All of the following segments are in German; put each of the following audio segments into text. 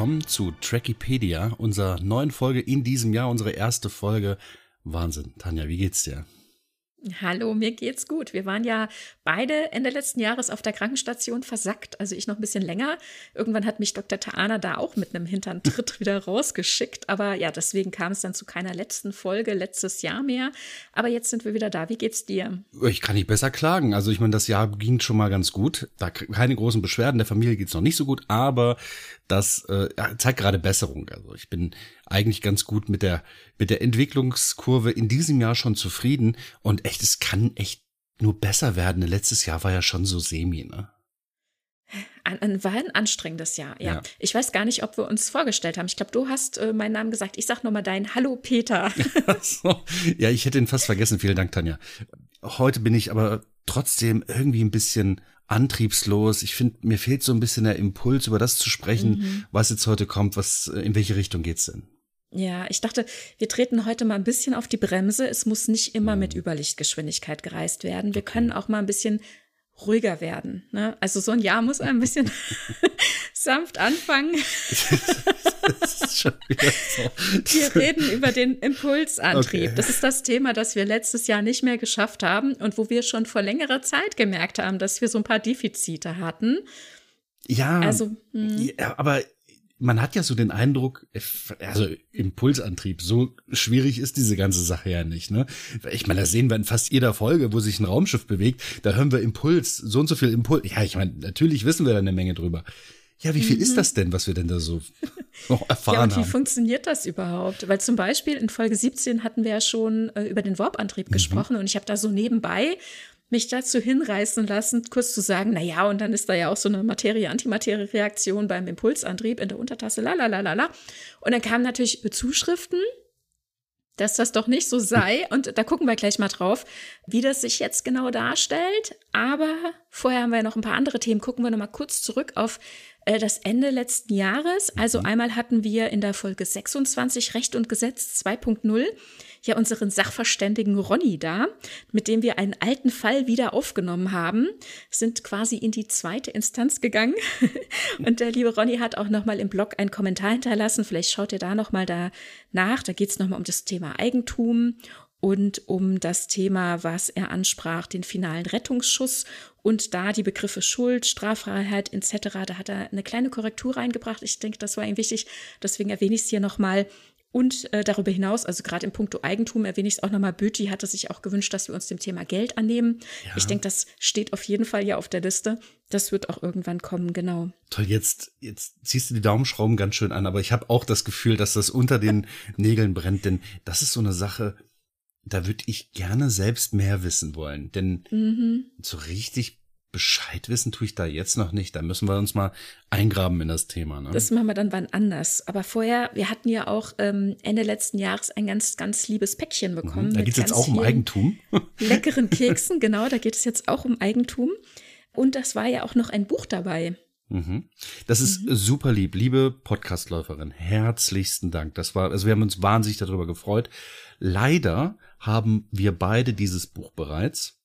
willkommen zu Trackipedia, unserer neuen Folge in diesem Jahr, unsere erste Folge. Wahnsinn. Tanja, wie geht's dir? Hallo, mir geht's gut. Wir waren ja beide Ende letzten Jahres auf der Krankenstation versackt, also ich noch ein bisschen länger. Irgendwann hat mich Dr. Taana da auch mit einem Hinterntritt wieder rausgeschickt. Aber ja, deswegen kam es dann zu keiner letzten Folge letztes Jahr mehr. Aber jetzt sind wir wieder da. Wie geht's dir? Ich kann nicht besser klagen. Also ich meine, das Jahr ging schon mal ganz gut. Da keine großen Beschwerden. Der Familie geht's noch nicht so gut, aber das äh, zeigt gerade Besserung. Also ich bin eigentlich ganz gut mit der mit der Entwicklungskurve in diesem Jahr schon zufrieden und echt, es kann echt nur besser werden. Letztes Jahr war ja schon so semi, ne? Ein, war ein anstrengendes Jahr, ja. ja. Ich weiß gar nicht, ob wir uns vorgestellt haben. Ich glaube, du hast äh, meinen Namen gesagt. Ich sag nochmal dein Hallo Peter. Ja, ich hätte ihn fast vergessen. Vielen Dank, Tanja. Heute bin ich aber trotzdem irgendwie ein bisschen antriebslos. Ich finde, mir fehlt so ein bisschen der Impuls, über das zu sprechen, mhm. was jetzt heute kommt, was, äh, in welche Richtung geht's denn? Ja, ich dachte, wir treten heute mal ein bisschen auf die Bremse. Es muss nicht immer mit mhm. Überlichtgeschwindigkeit gereist werden. Wir können auch mal ein bisschen ruhiger werden. Ne? Also so ein Jahr muss ein bisschen sanft anfangen. so. Wir reden über den Impulsantrieb. Okay. Das ist das Thema, das wir letztes Jahr nicht mehr geschafft haben und wo wir schon vor längerer Zeit gemerkt haben, dass wir so ein paar Defizite hatten. Ja, also, hm. ja aber man hat ja so den Eindruck, also Impulsantrieb, so schwierig ist diese ganze Sache ja nicht, ne? Ich meine, das sehen wir in fast jeder Folge, wo sich ein Raumschiff bewegt, da hören wir Impuls, so und so viel Impuls. Ja, ich meine, natürlich wissen wir da eine Menge drüber. Ja, wie viel mhm. ist das denn, was wir denn da so noch erfahren haben? Ja, und wie haben? funktioniert das überhaupt? Weil zum Beispiel in Folge 17 hatten wir ja schon äh, über den Warp-Antrieb mhm. gesprochen und ich habe da so nebenbei mich dazu hinreißen lassen, kurz zu sagen, na ja, und dann ist da ja auch so eine Materie-Antimaterie-Reaktion beim Impulsantrieb in der Untertasse, la la la la la. Und dann kamen natürlich Zuschriften, dass das doch nicht so sei. Und da gucken wir gleich mal drauf, wie das sich jetzt genau darstellt. Aber vorher haben wir noch ein paar andere Themen. Gucken wir noch mal kurz zurück auf äh, das Ende letzten Jahres. Also mhm. einmal hatten wir in der Folge 26 Recht und Gesetz 2.0 ja unseren Sachverständigen Ronny da, mit dem wir einen alten Fall wieder aufgenommen haben, sind quasi in die zweite Instanz gegangen. Und der liebe Ronny hat auch nochmal im Blog einen Kommentar hinterlassen. Vielleicht schaut ihr da nochmal da nach. Da geht es nochmal um das Thema Eigentum und um das Thema, was er ansprach, den finalen Rettungsschuss und da die Begriffe Schuld, Straffreiheit etc. Da hat er eine kleine Korrektur reingebracht. Ich denke, das war ihm wichtig. Deswegen erwähne ich es hier nochmal. Und äh, darüber hinaus, also gerade im Punkto Eigentum erwähne ich es auch nochmal, Böti hatte sich auch gewünscht, dass wir uns dem Thema Geld annehmen. Ja. Ich denke, das steht auf jeden Fall ja auf der Liste. Das wird auch irgendwann kommen, genau. Toll, jetzt, jetzt ziehst du die Daumenschrauben ganz schön an, aber ich habe auch das Gefühl, dass das unter den Nägeln brennt, denn das ist so eine Sache, da würde ich gerne selbst mehr wissen wollen. Denn mhm. so richtig Bescheid wissen tue ich da jetzt noch nicht. Da müssen wir uns mal eingraben in das Thema. Ne? Das machen wir dann wann anders. Aber vorher, wir hatten ja auch ähm, Ende letzten Jahres ein ganz, ganz liebes Päckchen bekommen. Mhm, da geht es jetzt auch um Eigentum. leckeren Keksen, genau, da geht es jetzt auch um Eigentum. Und das war ja auch noch ein Buch dabei. Mhm. Das ist mhm. super lieb. Liebe Podcastläuferin, herzlichsten Dank. Das war, also wir haben uns wahnsinnig darüber gefreut. Leider haben wir beide dieses Buch bereits.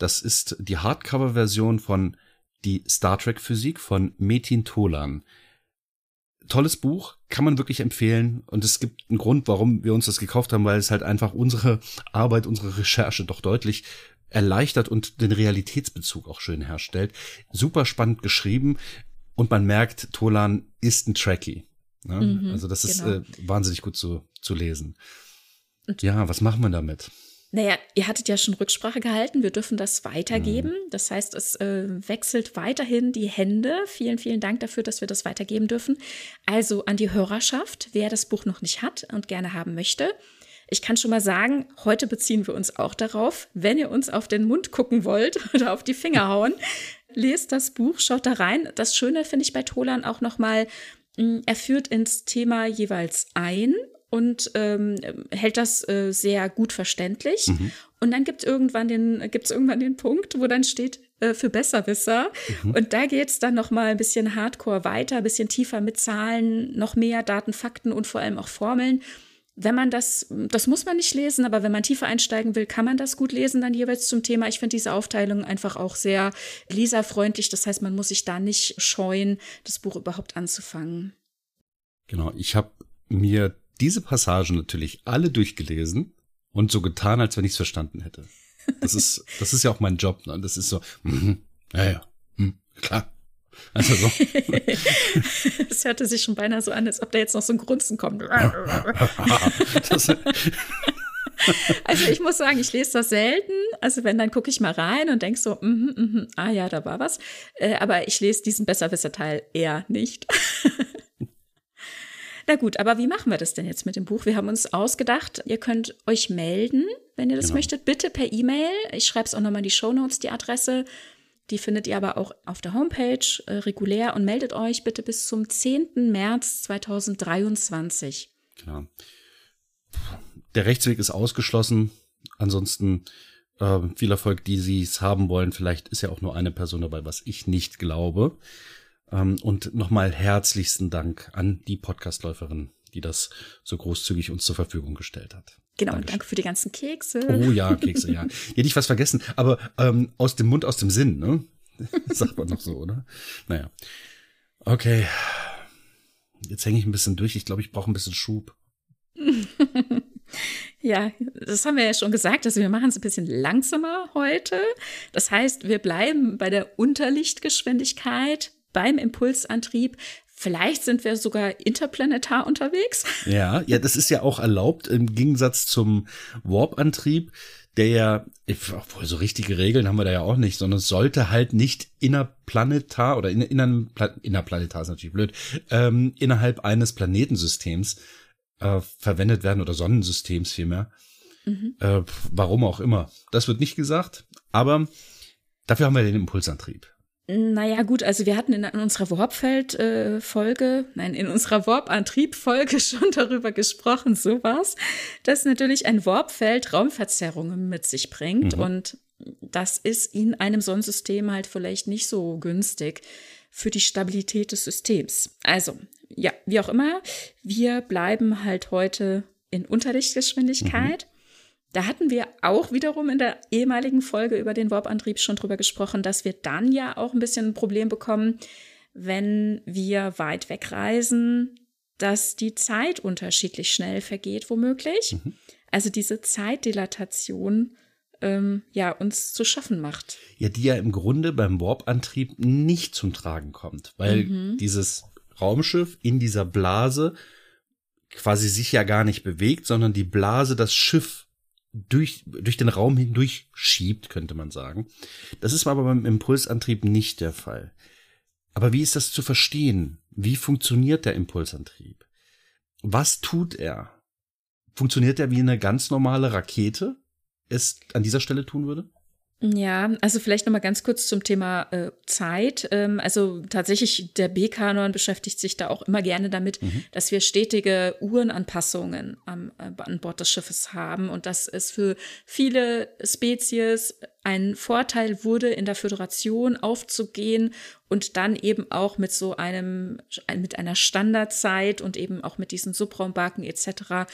Das ist die Hardcover-Version von Die Star Trek Physik von Metin Tolan. Tolles Buch, kann man wirklich empfehlen. Und es gibt einen Grund, warum wir uns das gekauft haben, weil es halt einfach unsere Arbeit, unsere Recherche doch deutlich erleichtert und den Realitätsbezug auch schön herstellt. Super spannend geschrieben und man merkt, Tolan ist ein Trekkie. Ne? Mhm, also das genau. ist äh, wahnsinnig gut zu, zu lesen. Und ja, was machen wir damit? Naja, ihr hattet ja schon Rücksprache gehalten, wir dürfen das weitergeben. Mhm. Das heißt, es äh, wechselt weiterhin die Hände. Vielen, vielen Dank dafür, dass wir das weitergeben dürfen. Also an die Hörerschaft, wer das Buch noch nicht hat und gerne haben möchte. Ich kann schon mal sagen, heute beziehen wir uns auch darauf, wenn ihr uns auf den Mund gucken wollt oder auf die Finger hauen, lest das Buch, schaut da rein. Das Schöne finde ich bei Tolan auch nochmal, hm, er führt ins Thema jeweils ein und ähm, hält das äh, sehr gut verständlich. Mhm. Und dann gibt es irgendwann den, gibt's irgendwann den Punkt, wo dann steht äh, für Besserwisser. Mhm. Und da geht's dann noch mal ein bisschen Hardcore weiter, ein bisschen tiefer mit Zahlen, noch mehr Daten, Fakten und vor allem auch Formeln. Wenn man das, das muss man nicht lesen, aber wenn man tiefer einsteigen will, kann man das gut lesen, dann jeweils zum Thema. Ich finde diese Aufteilung einfach auch sehr leserfreundlich. Das heißt, man muss sich da nicht scheuen, das Buch überhaupt anzufangen. Genau, ich habe mir diese Passagen natürlich alle durchgelesen und so getan, als wenn ich es verstanden hätte. Das ist, das ist ja auch mein Job. Ne? Das ist so, mm, ja, ja, mm, klar. Also so. Es hörte sich schon beinahe so an, als ob da jetzt noch so ein Grunzen kommt. also ich muss sagen, ich lese das selten. Also wenn, dann gucke ich mal rein und denke so, mm, mm, ah ja, da war was. Äh, aber ich lese diesen Besserwisser-Teil eher nicht. Na gut, aber wie machen wir das denn jetzt mit dem Buch? Wir haben uns ausgedacht, ihr könnt euch melden, wenn ihr das genau. möchtet, bitte per E-Mail. Ich schreibe es auch nochmal in die Show Notes, die Adresse. Die findet ihr aber auch auf der Homepage äh, regulär und meldet euch bitte bis zum 10. März 2023. Genau. Der Rechtsweg ist ausgeschlossen. Ansonsten äh, viel Erfolg, die Sie es haben wollen. Vielleicht ist ja auch nur eine Person dabei, was ich nicht glaube. Ähm, und nochmal herzlichsten Dank an die Podcastläuferin, die das so großzügig uns zur Verfügung gestellt hat. Genau, Dankeschön. danke für die ganzen Kekse. Oh ja, Kekse, ja. Hätte ich was vergessen, aber ähm, aus dem Mund, aus dem Sinn, ne? Sagt man noch so, oder? Naja. Okay. Jetzt hänge ich ein bisschen durch. Ich glaube, ich brauche ein bisschen Schub. ja, das haben wir ja schon gesagt. Also wir machen es ein bisschen langsamer heute. Das heißt, wir bleiben bei der Unterlichtgeschwindigkeit beim Impulsantrieb. Vielleicht sind wir sogar interplanetar unterwegs. Ja, ja, das ist ja auch erlaubt im Gegensatz zum Warp-Antrieb, der ja, obwohl so richtige Regeln haben wir da ja auch nicht, sondern es sollte halt nicht innerplanetar oder in, in, innerplanetar ist natürlich blöd, ähm, innerhalb eines Planetensystems äh, verwendet werden oder Sonnensystems vielmehr. Mhm. Äh, warum auch immer. Das wird nicht gesagt, aber dafür haben wir den Impulsantrieb. Naja, gut, also wir hatten in, unserer Warpfeld-Folge, äh, nein, in unserer Warp-Antrieb-Folge schon darüber gesprochen, sowas, dass natürlich ein Warpfeld Raumverzerrungen mit sich bringt mhm. und das ist in einem Sonnensystem halt vielleicht nicht so günstig für die Stabilität des Systems. Also, ja, wie auch immer, wir bleiben halt heute in Unterlichtgeschwindigkeit. Mhm. Da hatten wir auch wiederum in der ehemaligen Folge über den Warp-Antrieb schon drüber gesprochen, dass wir dann ja auch ein bisschen ein Problem bekommen, wenn wir weit wegreisen, dass die Zeit unterschiedlich schnell vergeht, womöglich. Mhm. Also diese Zeitdilatation ähm, ja uns zu schaffen macht. Ja, die ja im Grunde beim Warp-Antrieb nicht zum Tragen kommt, weil mhm. dieses Raumschiff in dieser Blase quasi sich ja gar nicht bewegt, sondern die Blase das Schiff durch, durch den Raum hindurch schiebt, könnte man sagen. Das ist aber beim Impulsantrieb nicht der Fall. Aber wie ist das zu verstehen? Wie funktioniert der Impulsantrieb? Was tut er? Funktioniert er wie eine ganz normale Rakete es an dieser Stelle tun würde? Ja, also vielleicht noch mal ganz kurz zum Thema äh, Zeit. Ähm, also tatsächlich, der B-Kanon beschäftigt sich da auch immer gerne damit, mhm. dass wir stetige Uhrenanpassungen am, äh, an Bord des Schiffes haben und dass es für viele Spezies ein Vorteil wurde, in der Föderation aufzugehen und dann eben auch mit so einem, mit einer Standardzeit und eben auch mit diesen Subraumbarken etc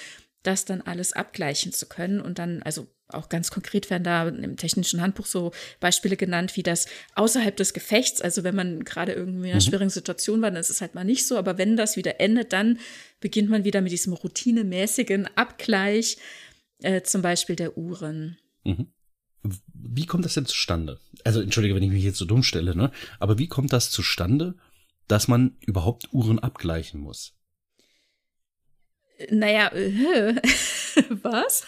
das dann alles abgleichen zu können und dann, also auch ganz konkret werden da im technischen Handbuch so Beispiele genannt, wie das außerhalb des Gefechts, also wenn man gerade irgendwie in einer mhm. schwierigen Situation war, dann ist es halt mal nicht so, aber wenn das wieder endet, dann beginnt man wieder mit diesem routinemäßigen Abgleich, äh, zum Beispiel der Uhren. Mhm. Wie kommt das denn zustande? Also entschuldige, wenn ich mich jetzt so dumm stelle, ne? Aber wie kommt das zustande, dass man überhaupt Uhren abgleichen muss? Naja, äh, was?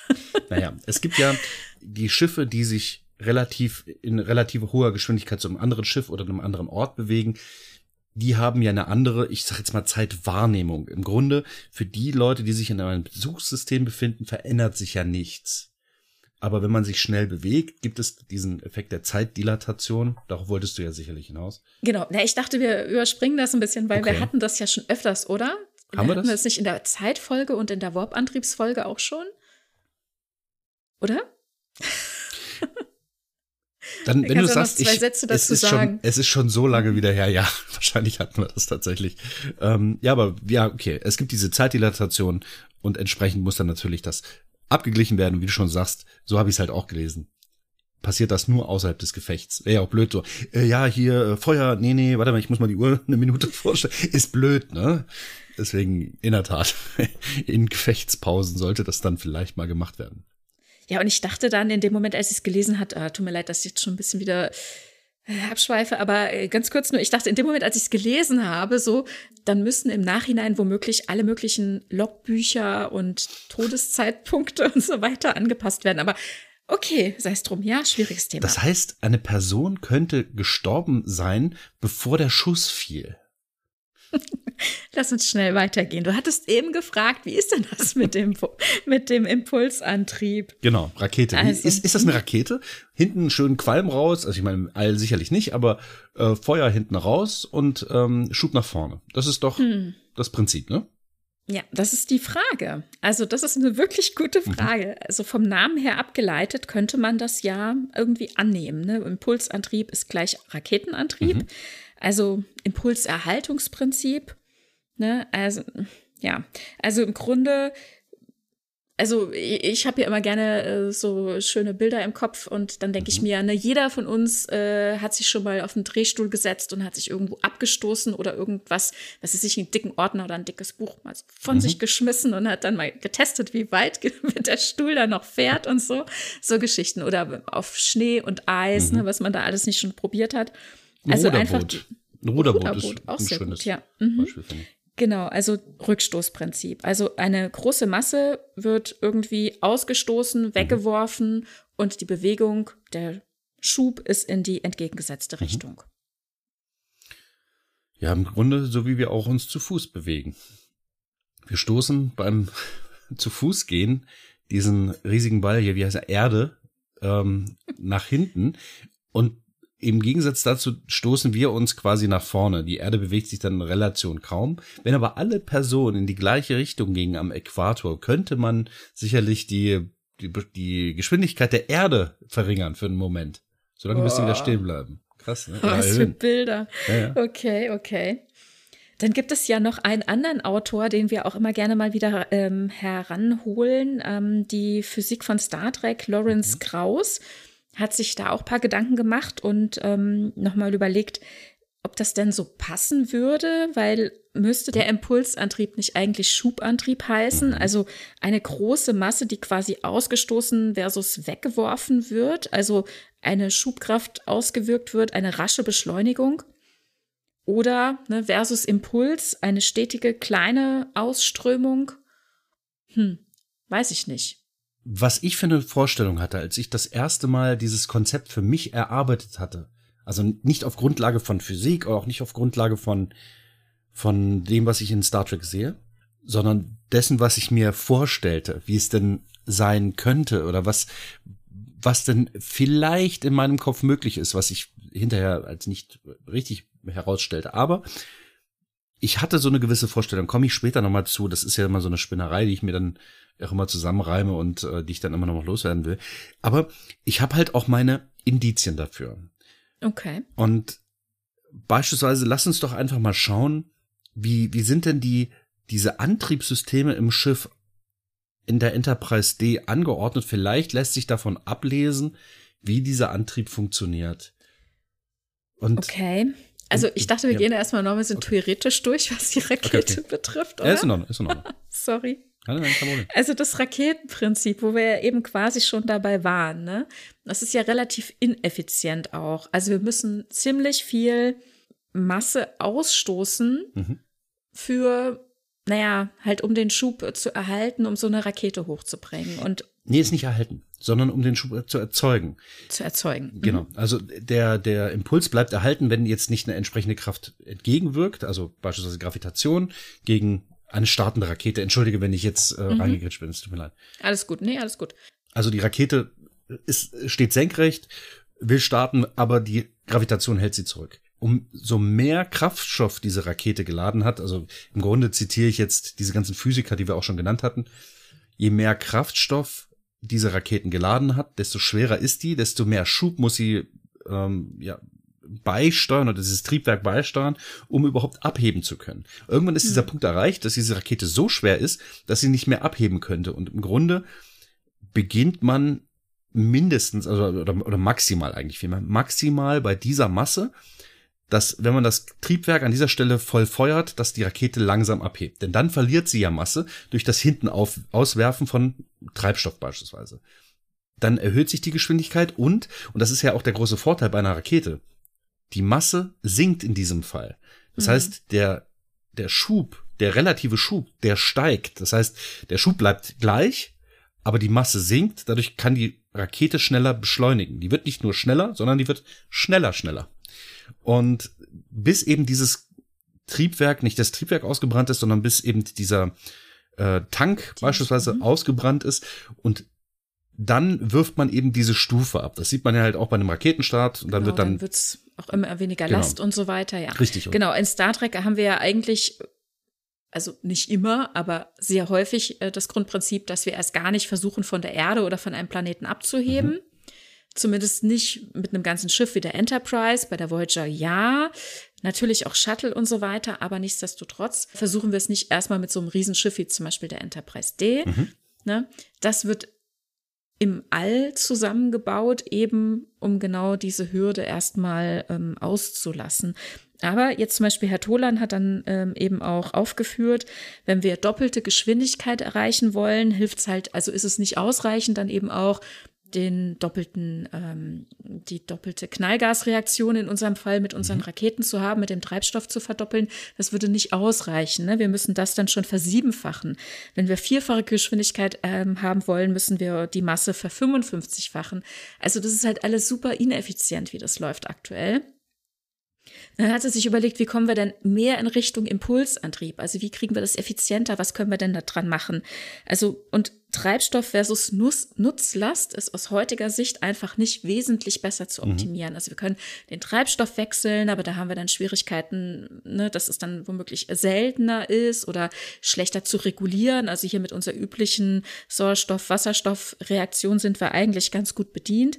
Naja, es gibt ja die Schiffe, die sich relativ in relativ hoher Geschwindigkeit zu einem anderen Schiff oder einem anderen Ort bewegen. Die haben ja eine andere, ich sag jetzt mal Zeitwahrnehmung. Im Grunde für die Leute, die sich in einem Besuchssystem befinden, verändert sich ja nichts. Aber wenn man sich schnell bewegt, gibt es diesen Effekt der Zeitdilatation. Darauf wolltest du ja sicherlich hinaus. Genau. Na, ich dachte, wir überspringen das ein bisschen, weil okay. wir hatten das ja schon öfters, oder? Haben wir das? wir das nicht in der Zeitfolge und in der Warp-Antriebsfolge auch schon? Oder? Dann, wenn du sagst, ich, es, ist schon, es ist schon so lange wieder her, ja, wahrscheinlich hatten wir das tatsächlich. Ähm, ja, aber ja, okay, es gibt diese Zeitdilatation und entsprechend muss dann natürlich das abgeglichen werden. Und wie du schon sagst, so habe ich es halt auch gelesen. passiert das nur außerhalb des Gefechts. Wäre ja auch blöd so. Äh, ja, hier äh, Feuer, nee, nee, warte mal, ich muss mal die Uhr eine Minute vorstellen. Ist blöd, ne? Deswegen in der Tat in Gefechtspausen sollte das dann vielleicht mal gemacht werden. Ja, und ich dachte dann in dem Moment, als ich es gelesen hat, ah, tut mir leid, dass ich jetzt schon ein bisschen wieder äh, abschweife, aber äh, ganz kurz nur, ich dachte in dem Moment, als ich es gelesen habe, so, dann müssen im Nachhinein womöglich alle möglichen Logbücher und Todeszeitpunkte und so weiter angepasst werden. Aber okay, sei es drum, ja, schwieriges Thema. Das heißt, eine Person könnte gestorben sein, bevor der Schuss fiel. Lass uns schnell weitergehen. Du hattest eben gefragt, wie ist denn das mit dem, mit dem Impulsantrieb? Genau, Rakete. Also, ist, ist das eine Rakete? Hinten schönen Qualm raus, also ich meine, all sicherlich nicht, aber äh, Feuer hinten raus und ähm, Schub nach vorne. Das ist doch hm. das Prinzip, ne? Ja, das ist die Frage. Also, das ist eine wirklich gute mhm. Frage. Also, vom Namen her abgeleitet könnte man das ja irgendwie annehmen. Ne? Impulsantrieb ist gleich Raketenantrieb. Mhm. Also Impulserhaltungsprinzip. Ne? Also, ja, also im Grunde also ich habe ja immer gerne äh, so schöne Bilder im Kopf und dann denke ich mhm. mir, ne, jeder von uns äh, hat sich schon mal auf einen Drehstuhl gesetzt und hat sich irgendwo abgestoßen oder irgendwas, was ist sich einen dicken Ordner oder ein dickes Buch mal so von mhm. sich geschmissen und hat dann mal getestet, wie weit der Stuhl da noch fährt und so, so Geschichten oder auf Schnee und Eis, ne, mhm. ne, was man da alles nicht schon probiert hat. Also einfach ein Ruderboot, Ruderboot ist auch ein sehr schönes gut, ja. Mhm. Beispiel, finde ich. Genau, also Rückstoßprinzip. Also eine große Masse wird irgendwie ausgestoßen, mhm. weggeworfen und die Bewegung, der Schub ist in die entgegengesetzte mhm. Richtung. Ja, im Grunde so wie wir auch uns zu Fuß bewegen. Wir stoßen beim zu Fuß gehen diesen riesigen Ball hier, wie heißt er, Erde, ähm, nach hinten und im Gegensatz dazu stoßen wir uns quasi nach vorne. Die Erde bewegt sich dann in Relation kaum. Wenn aber alle Personen in die gleiche Richtung gingen am Äquator, könnte man sicherlich die, die, die Geschwindigkeit der Erde verringern für einen Moment. Solange sie wieder stehen bleiben. Krass, ne? Was für Bilder. Ja, ja. Okay, okay. Dann gibt es ja noch einen anderen Autor, den wir auch immer gerne mal wieder ähm, heranholen, ähm, die Physik von Star Trek, Lawrence mhm. Krauss hat sich da auch ein paar Gedanken gemacht und ähm, nochmal überlegt, ob das denn so passen würde, weil müsste der Impulsantrieb nicht eigentlich Schubantrieb heißen? Mhm. Also eine große Masse, die quasi ausgestoßen versus weggeworfen wird, also eine Schubkraft ausgewirkt wird, eine rasche Beschleunigung. Oder ne, versus Impuls, eine stetige kleine Ausströmung. Hm, weiß ich nicht was ich für eine Vorstellung hatte, als ich das erste Mal dieses Konzept für mich erarbeitet hatte. Also nicht auf Grundlage von Physik oder auch nicht auf Grundlage von, von dem, was ich in Star Trek sehe, sondern dessen, was ich mir vorstellte, wie es denn sein könnte oder was, was denn vielleicht in meinem Kopf möglich ist, was ich hinterher als nicht richtig herausstellte. Aber ich hatte so eine gewisse Vorstellung, komme ich später nochmal zu. Das ist ja immer so eine Spinnerei, die ich mir dann auch immer zusammenreime und äh, die ich dann immer noch loswerden will. Aber ich habe halt auch meine Indizien dafür. Okay. Und beispielsweise lass uns doch einfach mal schauen, wie, wie sind denn die, diese Antriebssysteme im Schiff in der Enterprise D angeordnet? Vielleicht lässt sich davon ablesen, wie dieser Antrieb funktioniert. Und okay. Also ich dachte, wir ja. gehen erstmal noch ein bisschen okay. theoretisch durch, was die Rakete okay, okay. betrifft, oder? Ja, ist in Ordnung, ist in Ordnung. Sorry. Also das Raketenprinzip, wo wir ja eben quasi schon dabei waren, ne? Das ist ja relativ ineffizient auch. Also wir müssen ziemlich viel Masse ausstoßen mhm. für, naja, halt um den Schub zu erhalten, um so eine Rakete hochzubringen. Und Nee, ist nicht erhalten, sondern um den Schub zu erzeugen. Zu erzeugen. Mhm. Genau. Also der, der Impuls bleibt erhalten, wenn jetzt nicht eine entsprechende Kraft entgegenwirkt, also beispielsweise Gravitation gegen eine startende Rakete. Entschuldige, wenn ich jetzt äh, mhm. reingegritscht bin, es tut mir leid. Alles gut, nee, alles gut. Also die Rakete ist, steht senkrecht, will starten, aber die Gravitation hält sie zurück. Um so mehr Kraftstoff diese Rakete geladen hat, also im Grunde zitiere ich jetzt diese ganzen Physiker, die wir auch schon genannt hatten, je mehr Kraftstoff diese Raketen geladen hat, desto schwerer ist die, desto mehr Schub muss sie ähm, ja, beisteuern oder dieses Triebwerk beisteuern, um überhaupt abheben zu können. Irgendwann ist mhm. dieser Punkt erreicht, dass diese Rakete so schwer ist, dass sie nicht mehr abheben könnte. Und im Grunde beginnt man mindestens, also oder, oder maximal eigentlich vielmehr, maximal bei dieser Masse, dass wenn man das Triebwerk an dieser Stelle voll feuert, dass die Rakete langsam abhebt. Denn dann verliert sie ja Masse durch das hinten auf, Auswerfen von Treibstoff beispielsweise. Dann erhöht sich die Geschwindigkeit und, und das ist ja auch der große Vorteil bei einer Rakete, die Masse sinkt in diesem Fall. Das mhm. heißt, der, der Schub, der relative Schub, der steigt. Das heißt, der Schub bleibt gleich, aber die Masse sinkt. Dadurch kann die Rakete schneller beschleunigen. Die wird nicht nur schneller, sondern die wird schneller, schneller. Und bis eben dieses Triebwerk, nicht das Triebwerk ausgebrannt ist, sondern bis eben dieser äh, Tank beispielsweise mhm. ausgebrannt ist und dann wirft man eben diese Stufe ab. Das sieht man ja halt auch bei einem Raketenstart und dann genau, wird dann, dann wird's auch immer weniger genau. Last und so weiter, ja. Richtig. Genau, in Star Trek haben wir ja eigentlich also nicht immer, aber sehr häufig äh, das Grundprinzip, dass wir erst gar nicht versuchen, von der Erde oder von einem Planeten abzuheben. Mhm. Zumindest nicht mit einem ganzen Schiff wie der Enterprise, bei der Voyager ja. Natürlich auch Shuttle und so weiter, aber nichtsdestotrotz versuchen wir es nicht erstmal mit so einem Riesenschiff wie zum Beispiel der Enterprise D. Mhm. Ne? Das wird im All zusammengebaut, eben um genau diese Hürde erstmal ähm, auszulassen. Aber jetzt zum Beispiel Herr Tolan hat dann ähm, eben auch aufgeführt, wenn wir doppelte Geschwindigkeit erreichen wollen, hilft es halt, also ist es nicht ausreichend, dann eben auch den doppelten, ähm, die doppelte Knallgasreaktion in unserem Fall mit unseren mhm. Raketen zu haben, mit dem Treibstoff zu verdoppeln, das würde nicht ausreichen. Ne? Wir müssen das dann schon versiebenfachen. Wenn wir vierfache Geschwindigkeit ähm, haben wollen, müssen wir die Masse verfünfundfünfzigfachen. Also das ist halt alles super ineffizient, wie das läuft aktuell. Dann hat er sich überlegt, wie kommen wir denn mehr in Richtung Impulsantrieb? Also wie kriegen wir das effizienter? Was können wir denn da dran machen? Also und Treibstoff versus Nuss, Nutzlast ist aus heutiger Sicht einfach nicht wesentlich besser zu mhm. optimieren. Mhm. Also wir können den Treibstoff wechseln, aber da haben wir dann Schwierigkeiten, ne, dass es dann womöglich seltener ist oder schlechter zu regulieren. Also hier mit unserer üblichen Sauerstoff-Wasserstoff-Reaktion sind wir eigentlich ganz gut bedient.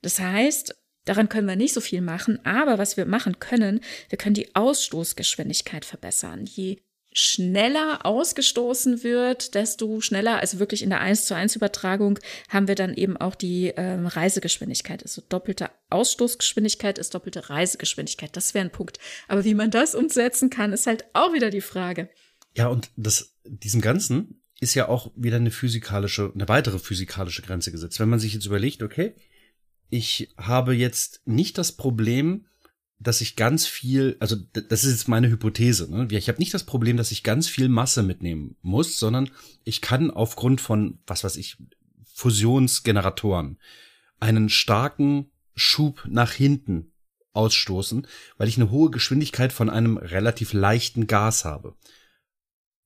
Das heißt, Daran können wir nicht so viel machen, aber was wir machen können, wir können die Ausstoßgeschwindigkeit verbessern. Je schneller ausgestoßen wird, desto schneller, also wirklich in der 1 zu 1 Übertragung, haben wir dann eben auch die ähm, Reisegeschwindigkeit. Also doppelte Ausstoßgeschwindigkeit ist doppelte Reisegeschwindigkeit. Das wäre ein Punkt. Aber wie man das umsetzen kann, ist halt auch wieder die Frage. Ja, und das, diesem Ganzen ist ja auch wieder eine physikalische, eine weitere physikalische Grenze gesetzt. Wenn man sich jetzt überlegt, okay, ich habe jetzt nicht das Problem, dass ich ganz viel, also das ist jetzt meine Hypothese, ne? ich habe nicht das Problem, dass ich ganz viel Masse mitnehmen muss, sondern ich kann aufgrund von, was weiß ich, Fusionsgeneratoren einen starken Schub nach hinten ausstoßen, weil ich eine hohe Geschwindigkeit von einem relativ leichten Gas habe.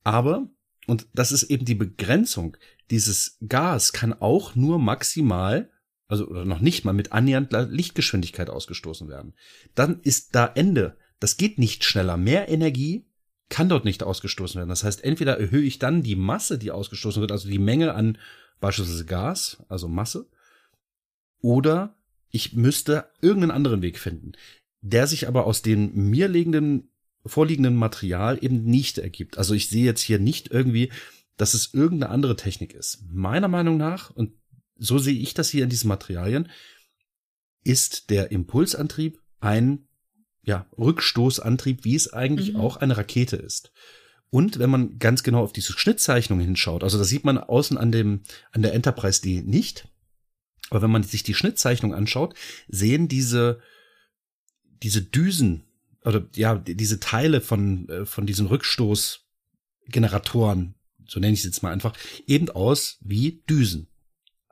Aber, und das ist eben die Begrenzung, dieses Gas kann auch nur maximal also oder noch nicht mal mit annähernd Lichtgeschwindigkeit ausgestoßen werden. Dann ist da Ende. Das geht nicht schneller. Mehr Energie kann dort nicht ausgestoßen werden. Das heißt, entweder erhöhe ich dann die Masse, die ausgestoßen wird, also die Menge an beispielsweise Gas, also Masse, oder ich müsste irgendeinen anderen Weg finden, der sich aber aus dem mir liegenden, vorliegenden Material eben nicht ergibt. Also ich sehe jetzt hier nicht irgendwie, dass es irgendeine andere Technik ist. Meiner Meinung nach, und so sehe ich das hier in diesen Materialien, ist der Impulsantrieb ein ja, Rückstoßantrieb, wie es eigentlich mhm. auch eine Rakete ist. Und wenn man ganz genau auf diese Schnittzeichnung hinschaut, also das sieht man außen an dem, an der Enterprise D nicht. Aber wenn man sich die Schnittzeichnung anschaut, sehen diese, diese Düsen, oder ja, diese Teile von, äh, von diesen Rückstoßgeneratoren, so nenne ich es jetzt mal einfach, eben aus wie Düsen.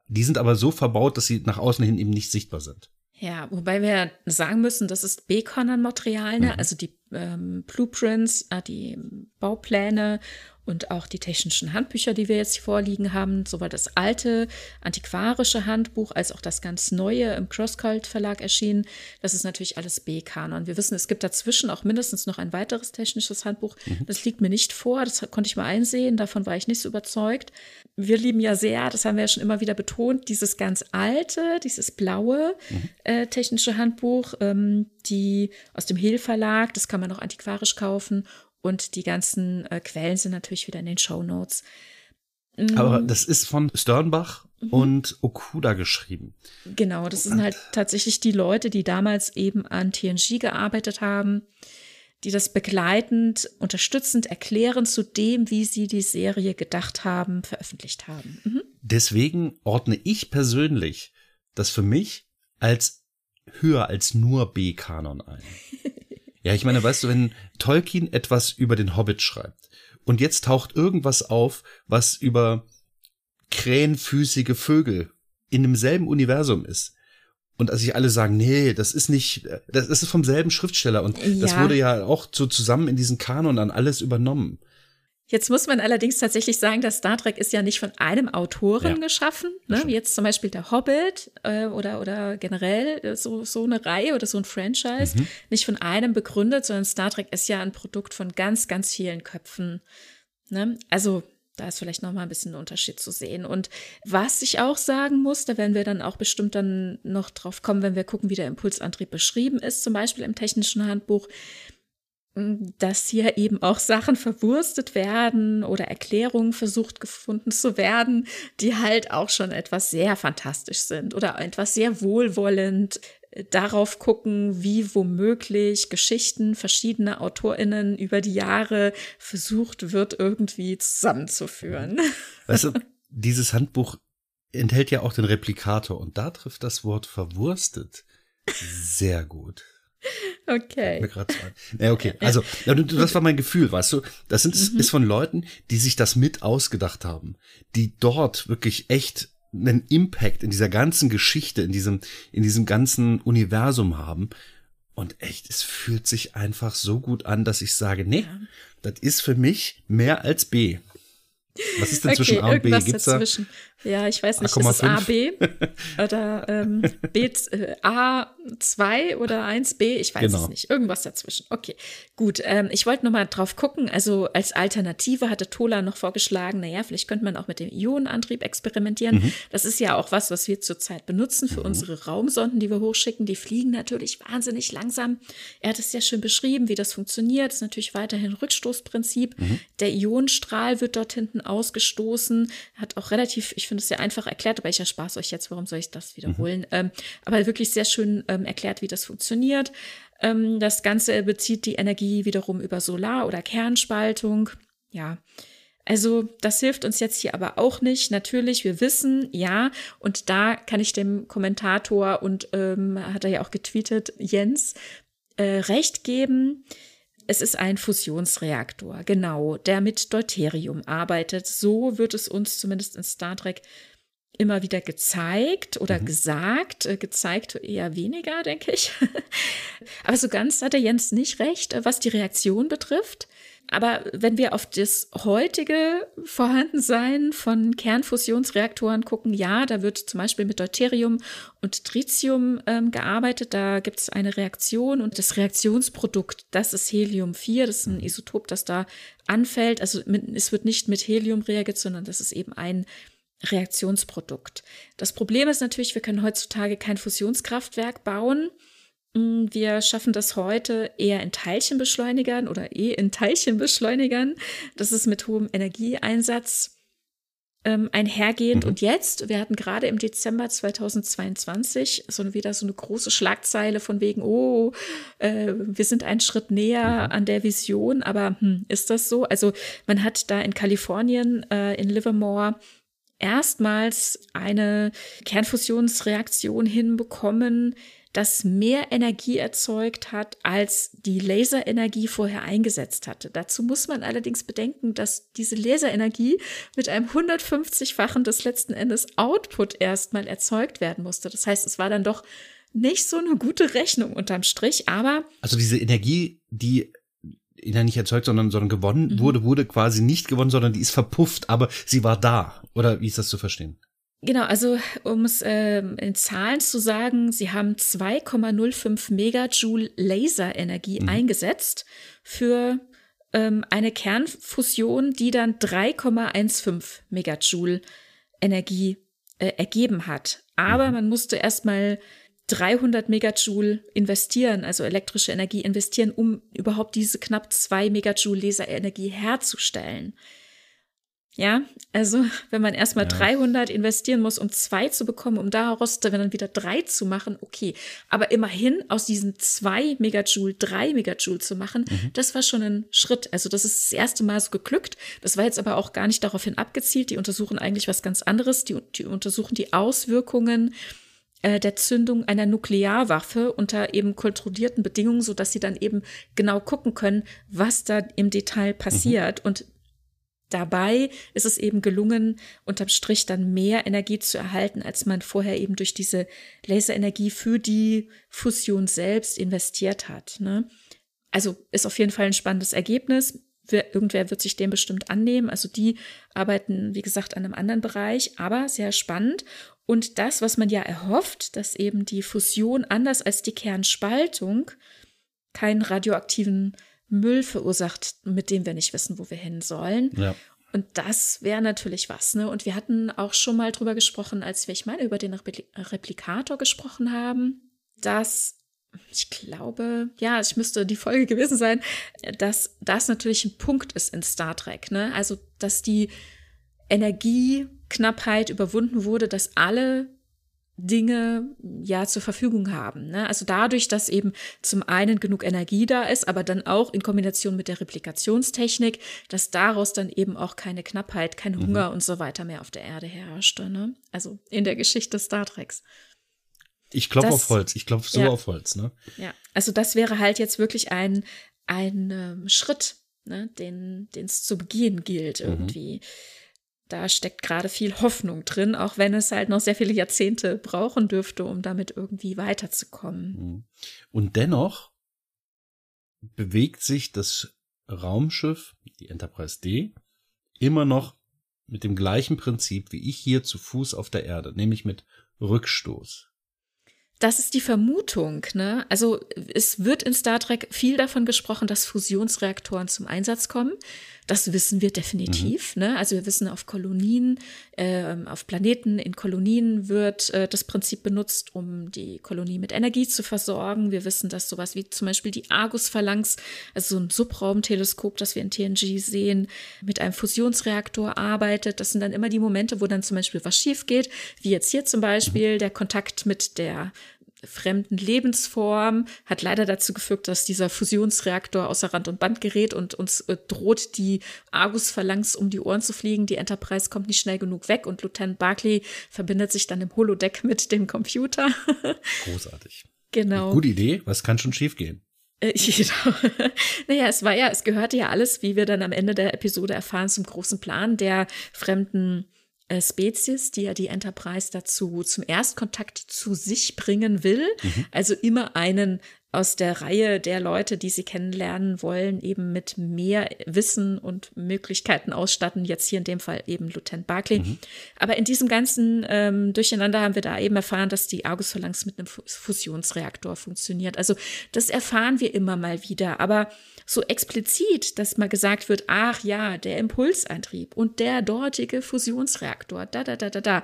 Die sind aber so verbaut, dass sie nach außen hin eben nicht sichtbar sind. Ja, wobei wir sagen müssen, das ist B-Conner-Material, ne? Mhm. also die ähm, Blueprints, äh, die Baupläne und auch die technischen Handbücher, die wir jetzt vorliegen haben, sowohl das alte antiquarische Handbuch als auch das ganz neue im Crosscult Verlag erschienen. Das ist natürlich alles B-Kanon. Wir wissen, es gibt dazwischen auch mindestens noch ein weiteres technisches Handbuch. Mhm. Das liegt mir nicht vor, das konnte ich mal einsehen, davon war ich nicht so überzeugt. Wir lieben ja sehr, das haben wir ja schon immer wieder betont, dieses ganz alte, dieses blaue mhm. äh, technische Handbuch, ähm, die aus dem Hehl Verlag, das kann man noch antiquarisch kaufen und die ganzen äh, Quellen sind natürlich wieder in den Show Notes. Aber das ist von Sternbach mhm. und Okuda geschrieben. Genau, das sind halt tatsächlich die Leute, die damals eben an TNG gearbeitet haben, die das begleitend, unterstützend erklären zu dem, wie sie die Serie gedacht haben, veröffentlicht haben. Mhm. Deswegen ordne ich persönlich das für mich als höher als nur B-Kanon ein. ja, ich meine, weißt du, wenn Tolkien etwas über den Hobbit schreibt und jetzt taucht irgendwas auf, was über krähenfüßige Vögel in demselben Universum ist. Und als ich alle sagen, nee, das ist nicht, das ist vom selben Schriftsteller und ja. das wurde ja auch so zusammen in diesen Kanon dann alles übernommen. Jetzt muss man allerdings tatsächlich sagen, dass Star Trek ist ja nicht von einem Autoren ja, geschaffen, ne? wie jetzt zum Beispiel der Hobbit äh, oder, oder generell äh, so, so eine Reihe oder so ein Franchise, mhm. nicht von einem begründet, sondern Star Trek ist ja ein Produkt von ganz, ganz vielen Köpfen. Ne? Also da ist vielleicht noch mal ein bisschen ein Unterschied zu sehen. Und was ich auch sagen muss, da werden wir dann auch bestimmt dann noch drauf kommen, wenn wir gucken, wie der Impulsantrieb beschrieben ist, zum Beispiel im technischen Handbuch dass hier eben auch Sachen verwurstet werden oder Erklärungen versucht gefunden zu werden, die halt auch schon etwas sehr fantastisch sind oder etwas sehr wohlwollend äh, darauf gucken, wie womöglich Geschichten verschiedener AutorInnen über die Jahre versucht wird, irgendwie zusammenzuführen. Weißt du, dieses Handbuch enthält ja auch den Replikator und da trifft das Wort verwurstet sehr gut. Okay. Mir grad ja, okay. Also, das war mein Gefühl, weißt du? Das sind, mhm. ist von Leuten, die sich das mit ausgedacht haben, die dort wirklich echt einen Impact in dieser ganzen Geschichte, in diesem, in diesem ganzen Universum haben. Und echt, es fühlt sich einfach so gut an, dass ich sage, nee, ja. das ist für mich mehr als B. Was ist denn okay, zwischen A und B? Gibt's dazwischen. Da? Ja, ich weiß nicht, ist es A, B oder ähm, B, äh, A2 oder 1B? Ich weiß genau. es nicht. Irgendwas dazwischen. Okay, gut. Ähm, ich wollte noch mal drauf gucken. Also als Alternative hatte Tola noch vorgeschlagen, naja, vielleicht könnte man auch mit dem Ionenantrieb experimentieren. Mhm. Das ist ja auch was, was wir zurzeit benutzen für mhm. unsere Raumsonden, die wir hochschicken. Die fliegen natürlich wahnsinnig langsam. Er hat es sehr schön beschrieben, wie das funktioniert. Das ist natürlich weiterhin Rückstoßprinzip. Mhm. Der Ionenstrahl wird dort hinten ausgestoßen. Hat auch relativ, ich finde es sehr einfach erklärt, aber ich erspare es euch jetzt, warum soll ich das wiederholen? Mhm. Ähm, aber wirklich sehr schön ähm, erklärt, wie das funktioniert. Ähm, das Ganze bezieht die Energie wiederum über Solar- oder Kernspaltung. Ja. Also das hilft uns jetzt hier aber auch nicht. Natürlich, wir wissen, ja, und da kann ich dem Kommentator und ähm, hat er ja auch getweetet, Jens, äh, recht geben. Es ist ein Fusionsreaktor, genau, der mit Deuterium arbeitet. So wird es uns zumindest in Star Trek immer wieder gezeigt oder mhm. gesagt. Äh, gezeigt eher weniger, denke ich. Aber so ganz hat der Jens nicht recht, äh, was die Reaktion betrifft. Aber wenn wir auf das heutige Vorhandensein von Kernfusionsreaktoren gucken, ja, da wird zum Beispiel mit Deuterium und Tritium ähm, gearbeitet. Da gibt es eine Reaktion und das Reaktionsprodukt, das ist Helium-4, das ist ein Isotop, das da anfällt. Also mit, es wird nicht mit Helium reagiert, sondern das ist eben ein Reaktionsprodukt. Das Problem ist natürlich, wir können heutzutage kein Fusionskraftwerk bauen. Mm, wir schaffen das heute eher in Teilchenbeschleunigern oder eh in Teilchenbeschleunigern. Das ist mit hohem Energieeinsatz ähm, einhergehend. Mhm. Und jetzt, wir hatten gerade im Dezember 2022 so wieder so eine große Schlagzeile von wegen, oh, äh, wir sind einen Schritt näher mhm. an der Vision. Aber hm, ist das so? Also man hat da in Kalifornien, äh, in Livermore, erstmals eine Kernfusionsreaktion hinbekommen, das mehr Energie erzeugt hat, als die Laserenergie vorher eingesetzt hatte. Dazu muss man allerdings bedenken, dass diese Laserenergie mit einem 150-fachen des letzten Endes Output erstmal erzeugt werden musste. Das heißt, es war dann doch nicht so eine gute Rechnung unterm Strich, aber. Also diese Energie, die ja nicht erzeugt, sondern, sondern gewonnen mhm. wurde, wurde quasi nicht gewonnen, sondern die ist verpufft, aber sie war da. Oder wie ist das zu verstehen? Genau, also um es äh, in Zahlen zu sagen, sie haben 2,05 Megajoule Laserenergie mhm. eingesetzt für ähm, eine Kernfusion, die dann 3,15 Megajoule Energie äh, ergeben hat. Aber mhm. man musste erstmal 300 Megajoule investieren, also elektrische Energie investieren, um überhaupt diese knapp 2 Megajoule Laserenergie herzustellen. Ja, also wenn man erstmal ja. 300 investieren muss, um zwei zu bekommen, um daraus dann wieder drei zu machen, okay. Aber immerhin aus diesen zwei Megajoule drei Megajoule zu machen, mhm. das war schon ein Schritt. Also das ist das erste Mal so geglückt. Das war jetzt aber auch gar nicht daraufhin abgezielt. Die untersuchen eigentlich was ganz anderes. Die, die untersuchen die Auswirkungen äh, der Zündung einer Nuklearwaffe unter eben kontrollierten Bedingungen, so dass sie dann eben genau gucken können, was da im Detail passiert. Mhm. Und dabei ist es eben gelungen, unterm Strich dann mehr Energie zu erhalten, als man vorher eben durch diese Laserenergie für die Fusion selbst investiert hat. Ne? Also ist auf jeden Fall ein spannendes Ergebnis. Irgendwer wird sich dem bestimmt annehmen. Also die arbeiten, wie gesagt, an einem anderen Bereich, aber sehr spannend. Und das, was man ja erhofft, dass eben die Fusion anders als die Kernspaltung keinen radioaktiven Müll verursacht, mit dem wir nicht wissen, wo wir hin sollen. Ja. Und das wäre natürlich was, ne? Und wir hatten auch schon mal drüber gesprochen, als wir, ich meine, über den Replikator gesprochen haben, dass ich glaube, ja, es müsste die Folge gewesen sein, dass das natürlich ein Punkt ist in Star Trek, ne? Also, dass die Energieknappheit überwunden wurde, dass alle Dinge ja zur Verfügung haben. Ne? Also dadurch, dass eben zum einen genug Energie da ist, aber dann auch in Kombination mit der Replikationstechnik, dass daraus dann eben auch keine Knappheit, kein mhm. Hunger mhm. und so weiter mehr auf der Erde herrschte. Ne? Also in der Geschichte Star Treks. Ich klopfe auf Holz, ich klopfe so ja, auf Holz, ne? Ja, also das wäre halt jetzt wirklich ein, ein ähm, Schritt, ne, den es zu begehen gilt mhm. irgendwie. Mhm da steckt gerade viel Hoffnung drin, auch wenn es halt noch sehr viele Jahrzehnte brauchen dürfte, um damit irgendwie weiterzukommen. Mhm. Und dennoch bewegt sich das Raumschiff, die Enterprise D, immer noch mit dem gleichen Prinzip wie ich hier zu Fuß auf der Erde, nämlich mit Rückstoß. Das ist die Vermutung, ne? Also es wird in Star Trek viel davon gesprochen, dass Fusionsreaktoren zum Einsatz kommen. Das wissen wir definitiv. Mhm. Ne? Also wir wissen, auf Kolonien, äh, auf Planeten in Kolonien wird äh, das Prinzip benutzt, um die Kolonie mit Energie zu versorgen. Wir wissen, dass sowas wie zum Beispiel die Argus-Phalanx, also so ein Subraumteleskop, das wir in TNG sehen, mit einem Fusionsreaktor arbeitet. Das sind dann immer die Momente, wo dann zum Beispiel was schief geht, wie jetzt hier zum Beispiel mhm. der Kontakt mit der fremden Lebensform hat leider dazu geführt, dass dieser Fusionsreaktor außer Rand und Band gerät und uns äh, droht, die Argus-Phalanx um die Ohren zu fliegen. Die Enterprise kommt nicht schnell genug weg und Lieutenant Barclay verbindet sich dann im Holodeck mit dem Computer. Großartig. Genau. Gute Idee. Was kann schon schiefgehen? Äh, genau. naja, es war ja, es gehörte ja alles, wie wir dann am Ende der Episode erfahren, zum großen Plan der fremden Spezies, die ja die Enterprise dazu zum Erstkontakt zu sich bringen will. Mhm. Also immer einen aus der Reihe der Leute, die sie kennenlernen wollen, eben mit mehr Wissen und Möglichkeiten ausstatten. Jetzt hier in dem Fall eben Lieutenant Barclay. Mhm. Aber in diesem ganzen ähm, Durcheinander haben wir da eben erfahren, dass die Argus Phalanx mit einem Fusionsreaktor funktioniert. Also das erfahren wir immer mal wieder. Aber so explizit, dass mal gesagt wird, ach ja, der Impulsantrieb und der dortige Fusionsreaktor, da, da, da, da, da.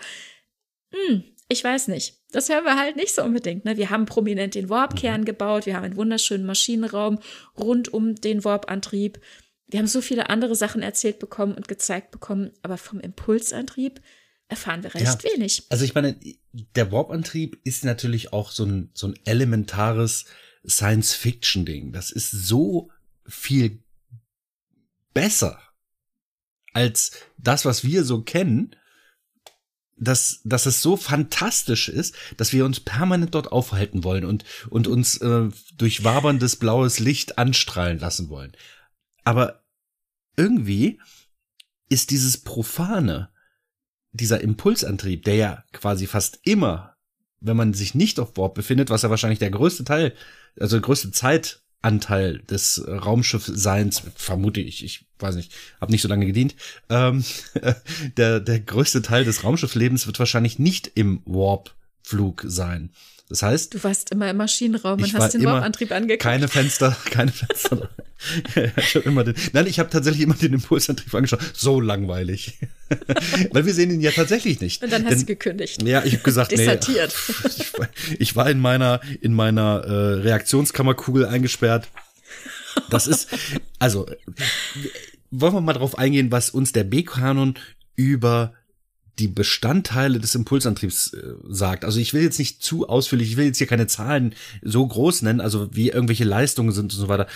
Hm, ich weiß nicht. Das hören wir halt nicht so unbedingt. Ne? Wir haben prominent den Warp-Kern mhm. gebaut, wir haben einen wunderschönen Maschinenraum rund um den Warp-Antrieb. Wir haben so viele andere Sachen erzählt bekommen und gezeigt bekommen, aber vom Impulsantrieb erfahren wir recht ja, wenig. Also ich meine, der Warp-Antrieb ist natürlich auch so ein, so ein elementares Science-Fiction-Ding. Das ist so viel besser als das, was wir so kennen, dass, dass es so fantastisch ist, dass wir uns permanent dort aufhalten wollen und, und uns äh, durch waberndes blaues Licht anstrahlen lassen wollen. Aber irgendwie ist dieses Profane, dieser Impulsantrieb, der ja quasi fast immer, wenn man sich nicht auf Bord befindet, was ja wahrscheinlich der größte Teil, also größte Zeit Anteil des Raumschiffseins, vermute ich, ich weiß nicht, habe nicht so lange gedient, ähm, der, der größte Teil des Raumschifflebens wird wahrscheinlich nicht im Warp-Flug sein. Das heißt, du warst immer im Maschinenraum und hast den Warp-Antrieb angeguckt. Keine Fenster, keine Fenster. ich hab immer den, nein, ich habe tatsächlich immer den Impulsantrieb angeschaut. So langweilig. Weil wir sehen ihn ja tatsächlich nicht. Und dann hast Denn, du gekündigt. Ja, ich habe gesagt, nee. Ich, ich, war in meiner, in meiner äh, Reaktionskammerkugel eingesperrt. Das ist, also, wollen wir mal drauf eingehen, was uns der B-Kanon über die Bestandteile des Impulsantriebs äh, sagt. Also ich will jetzt nicht zu ausführlich, ich will jetzt hier keine Zahlen so groß nennen, also wie irgendwelche Leistungen sind und so weiter.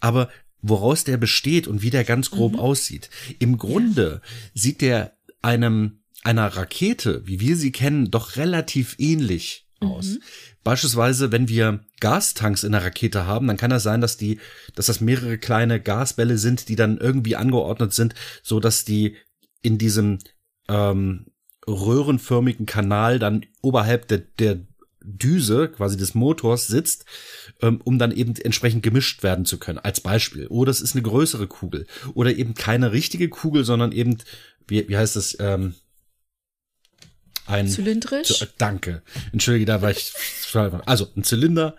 Aber woraus der besteht und wie der ganz grob mhm. aussieht. Im Grunde sieht der einem einer Rakete, wie wir sie kennen, doch relativ ähnlich aus. Mhm. Beispielsweise, wenn wir Gastanks in der Rakete haben, dann kann das sein, dass die, dass das mehrere kleine Gasbälle sind, die dann irgendwie angeordnet sind, so dass die in diesem ähm, röhrenförmigen Kanal dann oberhalb der, der Düse, quasi des Motors, sitzt, ähm, um dann eben entsprechend gemischt werden zu können, als Beispiel. Oder es ist eine größere Kugel. Oder eben keine richtige Kugel, sondern eben, wie, wie heißt das, ähm, ein zylindrisch. Zu, danke. Entschuldige, da war ich also ein Zylinder.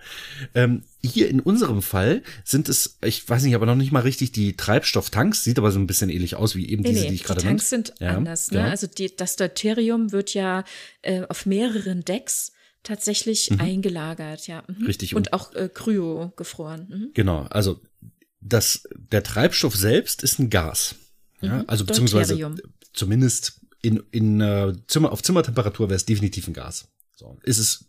Ähm, hier in unserem Fall sind es, ich weiß nicht, aber noch nicht mal richtig die Treibstofftanks, sieht aber so ein bisschen ähnlich aus wie eben nee, diese, nee, die ich gerade nannte. Die Tanks sind ja, anders. Ne? Ja. Also die, das Deuterium wird ja äh, auf mehreren Decks tatsächlich mhm. eingelagert, ja. Mhm. Richtig. Und, und auch äh, kryo gefroren. Mhm. Genau, also das, der Treibstoff selbst ist ein Gas. Ja, mhm. also beziehungsweise zumindest in, in äh, Zimmer, auf Zimmertemperatur wäre es definitiv ein Gas. So, ist es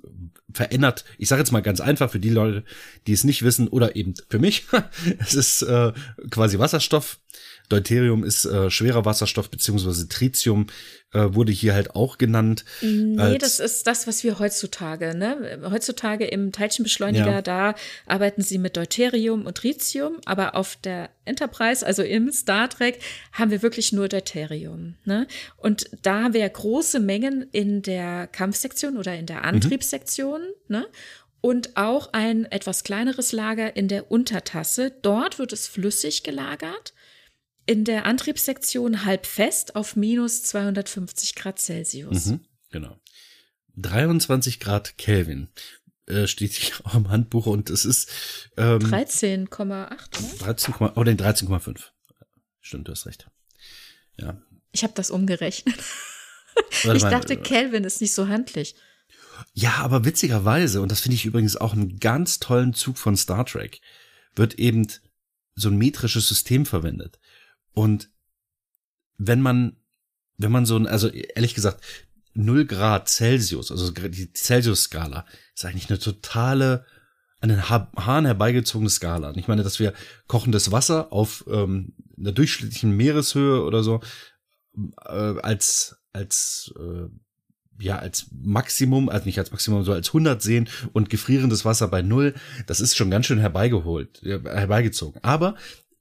verändert, ich sage jetzt mal ganz einfach für die Leute, die es nicht wissen, oder eben für mich, es ist äh, quasi Wasserstoff. Deuterium ist äh, schwerer Wasserstoff, beziehungsweise Tritium äh, wurde hier halt auch genannt. Nee, das ist das, was wir heutzutage, ne? Heutzutage im Teilchenbeschleuniger, ja. da arbeiten sie mit Deuterium und Tritium, aber auf der Enterprise, also im Star Trek, haben wir wirklich nur Deuterium. Ne? Und da haben wir große Mengen in der Kampfsektion oder in der mhm. Antriebssektion. Mhm. Ne? und auch ein etwas kleineres Lager in der Untertasse. Dort wird es flüssig gelagert in der Antriebssektion halb fest auf minus 250 Grad Celsius. Mhm, genau. 23 Grad Kelvin äh, steht hier auch im Handbuch und es ist ähm, 13,8. 13, oh, den 13,5. Stimmt, du hast recht. Ja. Ich habe das umgerechnet. ich dachte, Kelvin ist nicht so handlich. Ja, aber witzigerweise, und das finde ich übrigens auch einen ganz tollen Zug von Star Trek, wird eben so ein metrisches System verwendet. Und wenn man, wenn man so ein, also ehrlich gesagt, 0 Grad Celsius, also die Celsius-Skala, ist eigentlich eine totale, an den Haaren herbeigezogene Skala. Und ich meine, dass wir kochendes Wasser auf ähm, einer durchschnittlichen Meereshöhe oder so äh, als als äh, ja als Maximum, also nicht als Maximum, so als 100 sehen und gefrierendes Wasser bei null, das ist schon ganz schön herbeigeholt, herbeigezogen. Aber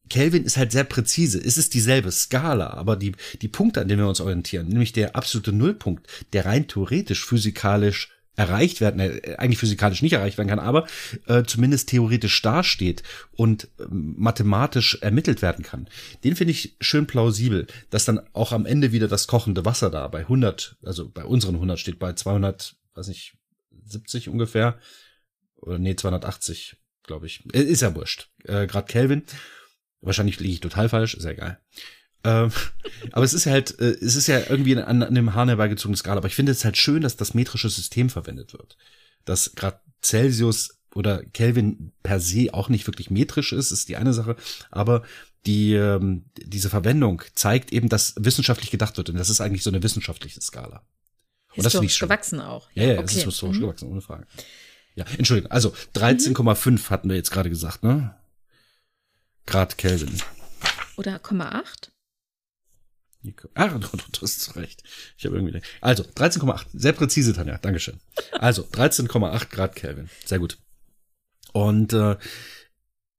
Kelvin ist halt sehr präzise. Es ist dieselbe Skala, aber die, die Punkte, an denen wir uns orientieren, nämlich der absolute Nullpunkt, der rein theoretisch physikalisch erreicht werden, äh, eigentlich physikalisch nicht erreicht werden kann, aber äh, zumindest theoretisch dasteht und äh, mathematisch ermittelt werden kann. Den finde ich schön plausibel, dass dann auch am Ende wieder das kochende Wasser da bei 100, also bei unseren 100 steht bei 200, weiß nicht, 70 ungefähr, oder nee, 280, glaube ich. Äh, ist ja wurscht. Äh, Grad Kelvin. Wahrscheinlich liege ich total falsch, ist ja egal. Ähm, aber es ist halt, äh, es ist ja irgendwie an, an einem Hahn herbeigezogenes Skala. Aber ich finde es halt schön, dass das metrische System verwendet wird. Dass gerade Celsius oder Kelvin per se auch nicht wirklich metrisch ist, ist die eine Sache. Aber die, ähm, diese Verwendung zeigt eben, dass wissenschaftlich gedacht wird. Und das ist eigentlich so eine wissenschaftliche Skala. Und das finde ich gewachsen auch. Ja, ja, okay. es ist historisch mhm. gewachsen, ohne Frage. Ja, Entschuldigung. Also 13,5 mhm. hatten wir jetzt gerade gesagt, ne? Grad Kelvin. Oder 0,8? Ah, du, du hast recht. Ich habe irgendwie. Also 13,8. Sehr präzise, Tanja. Dankeschön. Also 13,8 Grad Kelvin. Sehr gut. Und äh,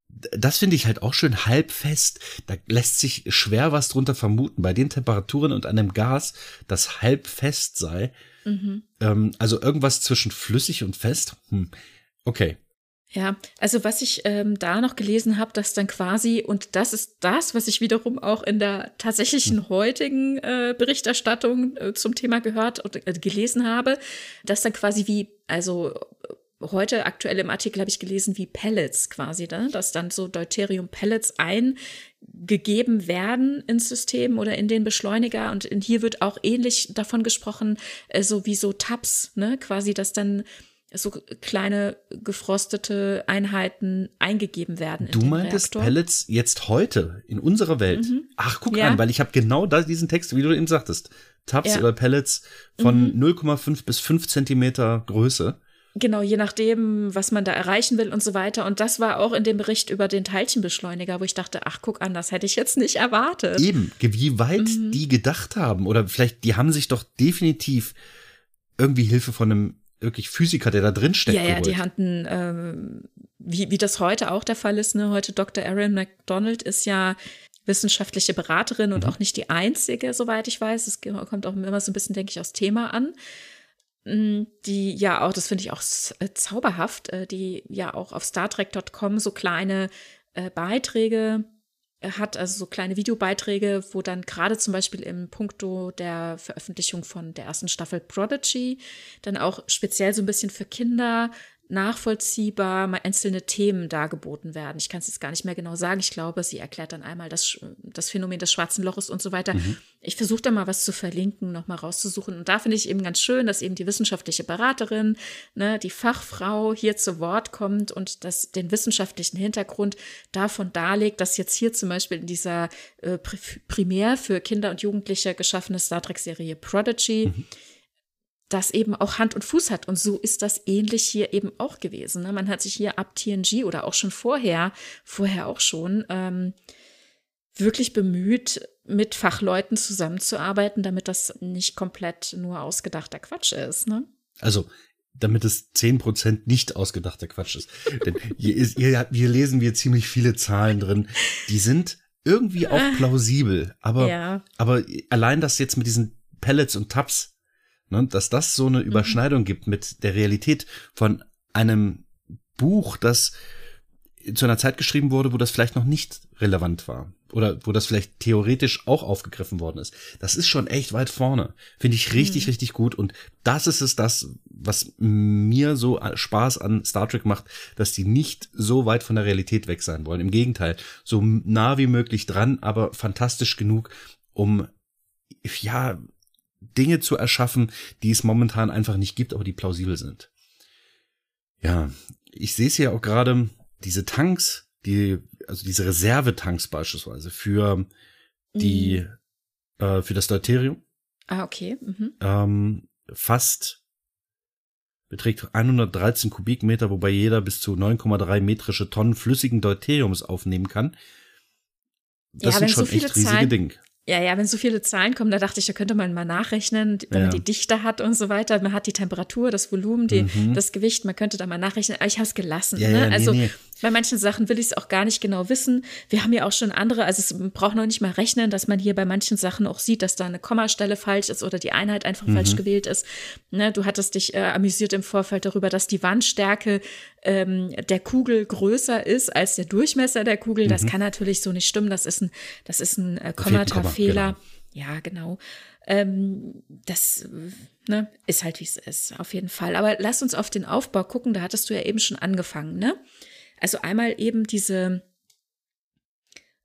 das finde ich halt auch schön halbfest. Da lässt sich schwer was drunter vermuten. Bei den Temperaturen und einem Gas, das halbfest sei. Mhm. Ähm, also irgendwas zwischen flüssig und fest. Hm. Okay. Ja, also was ich ähm, da noch gelesen habe, dass dann quasi, und das ist das, was ich wiederum auch in der tatsächlichen hm. heutigen äh, Berichterstattung äh, zum Thema gehört und äh, gelesen habe, dass dann quasi wie, also äh, heute aktuell im Artikel habe ich gelesen, wie Pellets quasi, ne? dass dann so Deuterium-Pellets eingegeben werden ins System oder in den Beschleuniger. Und in, hier wird auch ähnlich davon gesprochen, äh, so wie so Tabs, ne? quasi, dass dann so kleine gefrostete Einheiten eingegeben werden. Du meintest Reaktor. Pellets jetzt heute in unserer Welt. Mhm. Ach, guck ja. an, weil ich habe genau da diesen Text, wie du eben sagtest. Tabs ja. oder Pellets von mhm. 0,5 bis 5 Zentimeter Größe. Genau, je nachdem, was man da erreichen will und so weiter. Und das war auch in dem Bericht über den Teilchenbeschleuniger, wo ich dachte, ach, guck an, das hätte ich jetzt nicht erwartet. Eben, wie weit mhm. die gedacht haben. Oder vielleicht, die haben sich doch definitiv irgendwie Hilfe von einem wirklich Physiker, der da drin steckt. Ja, ja, die hatten, ähm, wie, wie das heute auch der Fall ist, ne? Heute Dr. Erin McDonald ist ja wissenschaftliche Beraterin und mhm. auch nicht die einzige, soweit ich weiß. Es kommt auch immer so ein bisschen, denke ich, aufs Thema an. Mm, die ja auch, das finde ich auch äh, zauberhaft, äh, die ja auch auf StarTrek.com so kleine äh, Beiträge hat, also so kleine Videobeiträge, wo dann gerade zum Beispiel im Punkto der Veröffentlichung von der ersten Staffel Prodigy dann auch speziell so ein bisschen für Kinder nachvollziehbar mal einzelne Themen dargeboten werden. Ich kann es jetzt gar nicht mehr genau sagen. Ich glaube, sie erklärt dann einmal das, das Phänomen des schwarzen Loches und so weiter. Mhm. Ich versuche da mal was zu verlinken, noch mal rauszusuchen. Und da finde ich eben ganz schön, dass eben die wissenschaftliche Beraterin, ne, die Fachfrau hier zu Wort kommt und das, den wissenschaftlichen Hintergrund davon darlegt, dass jetzt hier zum Beispiel in dieser äh, primär für Kinder und Jugendliche geschaffene Star Trek-Serie Prodigy mhm das eben auch Hand und Fuß hat. Und so ist das ähnlich hier eben auch gewesen. Ne? Man hat sich hier ab TNG oder auch schon vorher, vorher auch schon, ähm, wirklich bemüht, mit Fachleuten zusammenzuarbeiten, damit das nicht komplett nur ausgedachter Quatsch ist. Ne? Also, damit es zehn Prozent nicht ausgedachter Quatsch ist. Denn hier, ist, hier, hier lesen wir ziemlich viele Zahlen drin. Die sind irgendwie auch plausibel. Aber, ja. aber allein das jetzt mit diesen Pellets und Tabs, Ne, dass das so eine mhm. Überschneidung mhm. gibt mit der Realität von einem Buch, das zu einer Zeit geschrieben wurde, wo das vielleicht noch nicht relevant war oder wo das vielleicht theoretisch auch aufgegriffen worden ist. Das ist schon echt weit vorne. Finde ich richtig, mhm. richtig gut. Und das ist es das, was mir so Spaß an Star Trek macht, dass die nicht so weit von der Realität weg sein wollen. Im Gegenteil, so nah wie möglich dran, aber fantastisch genug, um ja Dinge zu erschaffen, die es momentan einfach nicht gibt, aber die plausibel sind. Ja, ich sehe es ja auch gerade, diese Tanks, die, also diese Reservetanks beispielsweise für die, mhm. äh, für das Deuterium. Ah, okay. Mhm. Ähm, fast beträgt 113 Kubikmeter, wobei jeder bis zu 9,3 metrische Tonnen flüssigen Deuteriums aufnehmen kann. Das ja, sind schon so echt riesige Zahlen, Dinge. Ja, ja, wenn so viele Zahlen kommen, da dachte ich, da könnte man mal nachrechnen, wenn ja. man die Dichte hat und so weiter. Man hat die Temperatur, das Volumen, die, mhm. das Gewicht, man könnte da mal nachrechnen. Aber ich habe es gelassen. Ja, ne? ja, nee, also nee. Bei manchen Sachen will ich es auch gar nicht genau wissen. Wir haben ja auch schon andere, also es braucht noch nicht mal rechnen, dass man hier bei manchen Sachen auch sieht, dass da eine Kommastelle falsch ist oder die Einheit einfach mhm. falsch gewählt ist. Ne? Du hattest dich äh, amüsiert im Vorfeld darüber, dass die Wandstärke ähm, der Kugel größer ist als der Durchmesser der Kugel. Mhm. Das kann natürlich so nicht stimmen. Das ist ein, das ist ein äh, Kommata-Fehler. Genau. Ja, genau. Ähm, das ne, ist halt, wie es ist, auf jeden Fall. Aber lass uns auf den Aufbau gucken. Da hattest du ja eben schon angefangen, ne? Also einmal eben diese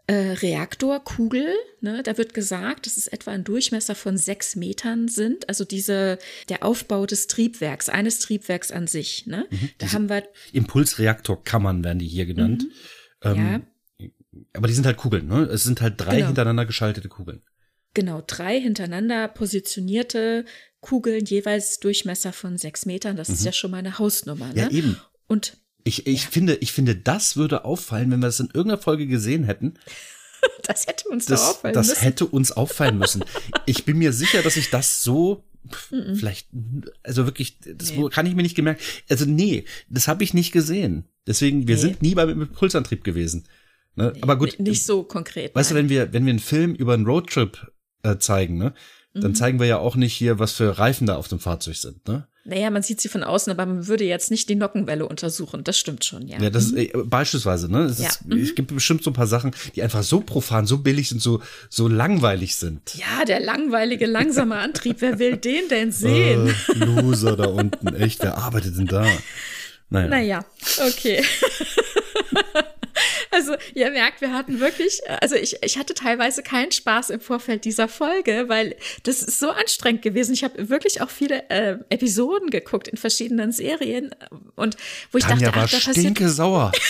äh, Reaktorkugel, ne, da wird gesagt, dass es etwa ein Durchmesser von sechs Metern sind. Also diese, der Aufbau des Triebwerks, eines Triebwerks an sich. Ne? Mhm, da haben wir Impulsreaktorkammern werden die hier genannt. Mhm, ähm, ja. Aber die sind halt Kugeln, ne? Es sind halt drei genau. hintereinander geschaltete Kugeln. Genau, drei hintereinander positionierte Kugeln, jeweils Durchmesser von sechs Metern. Das mhm. ist ja schon mal eine Hausnummer. Ne? Ja, eben. Und ich, ich ja. finde, ich finde, das würde auffallen, wenn wir das in irgendeiner Folge gesehen hätten. Das hätte uns das, auffallen das müssen. Das hätte uns auffallen müssen. ich bin mir sicher, dass ich das so vielleicht, also wirklich, das nee. kann ich mir nicht gemerkt. Also nee, das habe ich nicht gesehen. Deswegen, wir nee. sind nie beim Impulsantrieb gewesen. Ne? Nee, Aber gut. Nicht so konkret. Weißt nein. du, wenn wir, wenn wir einen Film über einen Roadtrip äh, zeigen, ne, dann mhm. zeigen wir ja auch nicht hier, was für Reifen da auf dem Fahrzeug sind, ne? Naja, man sieht sie von außen, aber man würde jetzt nicht die Nockenwelle untersuchen. Das stimmt schon, ja. Ja, das mhm. ist, äh, beispielsweise, ne? Es, ja. ist, mhm. es gibt bestimmt so ein paar Sachen, die einfach so profan, so billig sind, so, so langweilig sind. Ja, der langweilige, langsame Antrieb, wer will den denn sehen? Äh, Loser da unten, echt, wer arbeitet denn da? Naja. Naja, okay. Also ihr merkt, wir hatten wirklich, also ich, ich hatte teilweise keinen Spaß im Vorfeld dieser Folge, weil das ist so anstrengend gewesen. Ich habe wirklich auch viele äh, Episoden geguckt in verschiedenen Serien und wo ich Tanja dachte, war ach, da stinke sauer.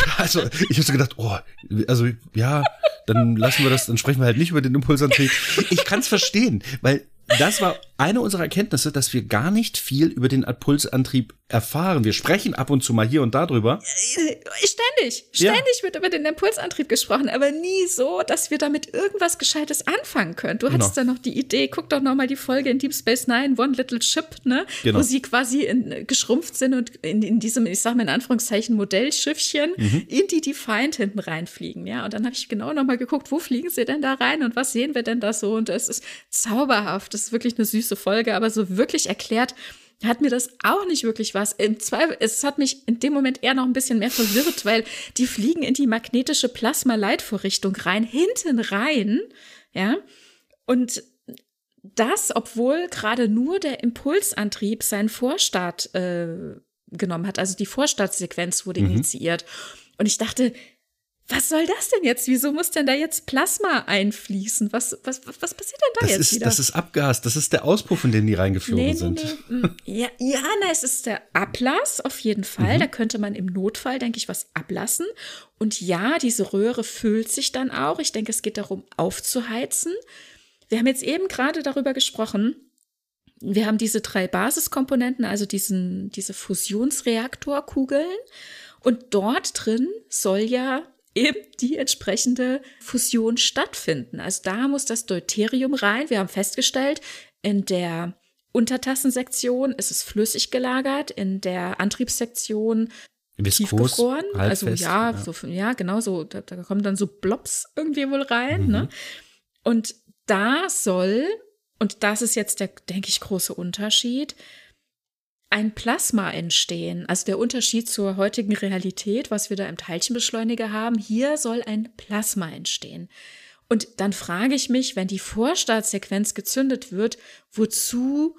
also ich habe so gedacht, oh, also ja, dann lassen wir das, dann sprechen wir halt nicht über den Impulsantrieb. Ich kann es verstehen, weil das war eine unserer Erkenntnisse, dass wir gar nicht viel über den Impulsantrieb erfahren. Wir sprechen ab und zu mal hier und da drüber. Äh, Ständig, Ja. ständig wird über den Impulsantrieb gesprochen, aber nie so, dass wir damit irgendwas Gescheites anfangen können. Du hattest Genau. da noch die Idee, guck doch noch mal die Folge in Deep Space Nine, One Little Ship, ne, Genau. wo sie quasi in, geschrumpft sind und in, in diesem, ich sag mal in Anführungszeichen Modellschiffchen Mhm. in die Defiant hinten reinfliegen, ja. Und dann habe ich genau noch mal geguckt, wo fliegen sie denn da rein und was sehen wir denn da so? Und es ist zauberhaft. Das ist wirklich eine süße Folge, aber so wirklich erklärt hat mir das auch nicht wirklich was. Im Zweifel, es hat mich in dem Moment eher noch ein bisschen mehr verwirrt, weil die fliegen in die magnetische Plasma-Leitvorrichtung rein, hinten rein, ja. Und das, obwohl gerade nur der Impulsantrieb seinen Vorstart äh, genommen hat, also die Vorstartsequenz wurde initiiert. Und ich dachte, was soll das denn jetzt? Wieso muss denn da jetzt Plasma einfließen? Was, was, was, passiert denn da Das jetzt ist, wieder? das ist Abgas, das ist der Auspuff, in den die reingeflogen Nee, nee, sind. nee. mm, Ja, ja, na, es ist der Ablass auf jeden Fall. Mhm. Da könnte man im Notfall, denke ich, was ablassen. Und ja, diese Röhre füllt sich dann auch. Ich denke, es geht darum, aufzuheizen. Wir haben jetzt eben gerade darüber gesprochen. Wir haben diese drei Basiskomponenten, also diesen, diese Fusionsreaktorkugeln. Und dort drin soll ja eben die entsprechende Fusion stattfinden. Also da muss das Deuterium rein. Wir haben festgestellt, in der Untertassensektion ist es flüssig gelagert, in der Antriebssektion Viskos, tiefgefroren. Also ja, ja. So, ja, genau so. Da, da kommen dann so Blobs irgendwie wohl rein. Mhm. Ne? Und da soll, und das ist jetzt der, denke ich, große Unterschied, ein Plasma entstehen. Also der Unterschied zur heutigen Realität, was wir da im Teilchenbeschleuniger haben, hier soll ein Plasma entstehen. Und dann frage ich mich, wenn die Vorstartsequenz gezündet wird, wozu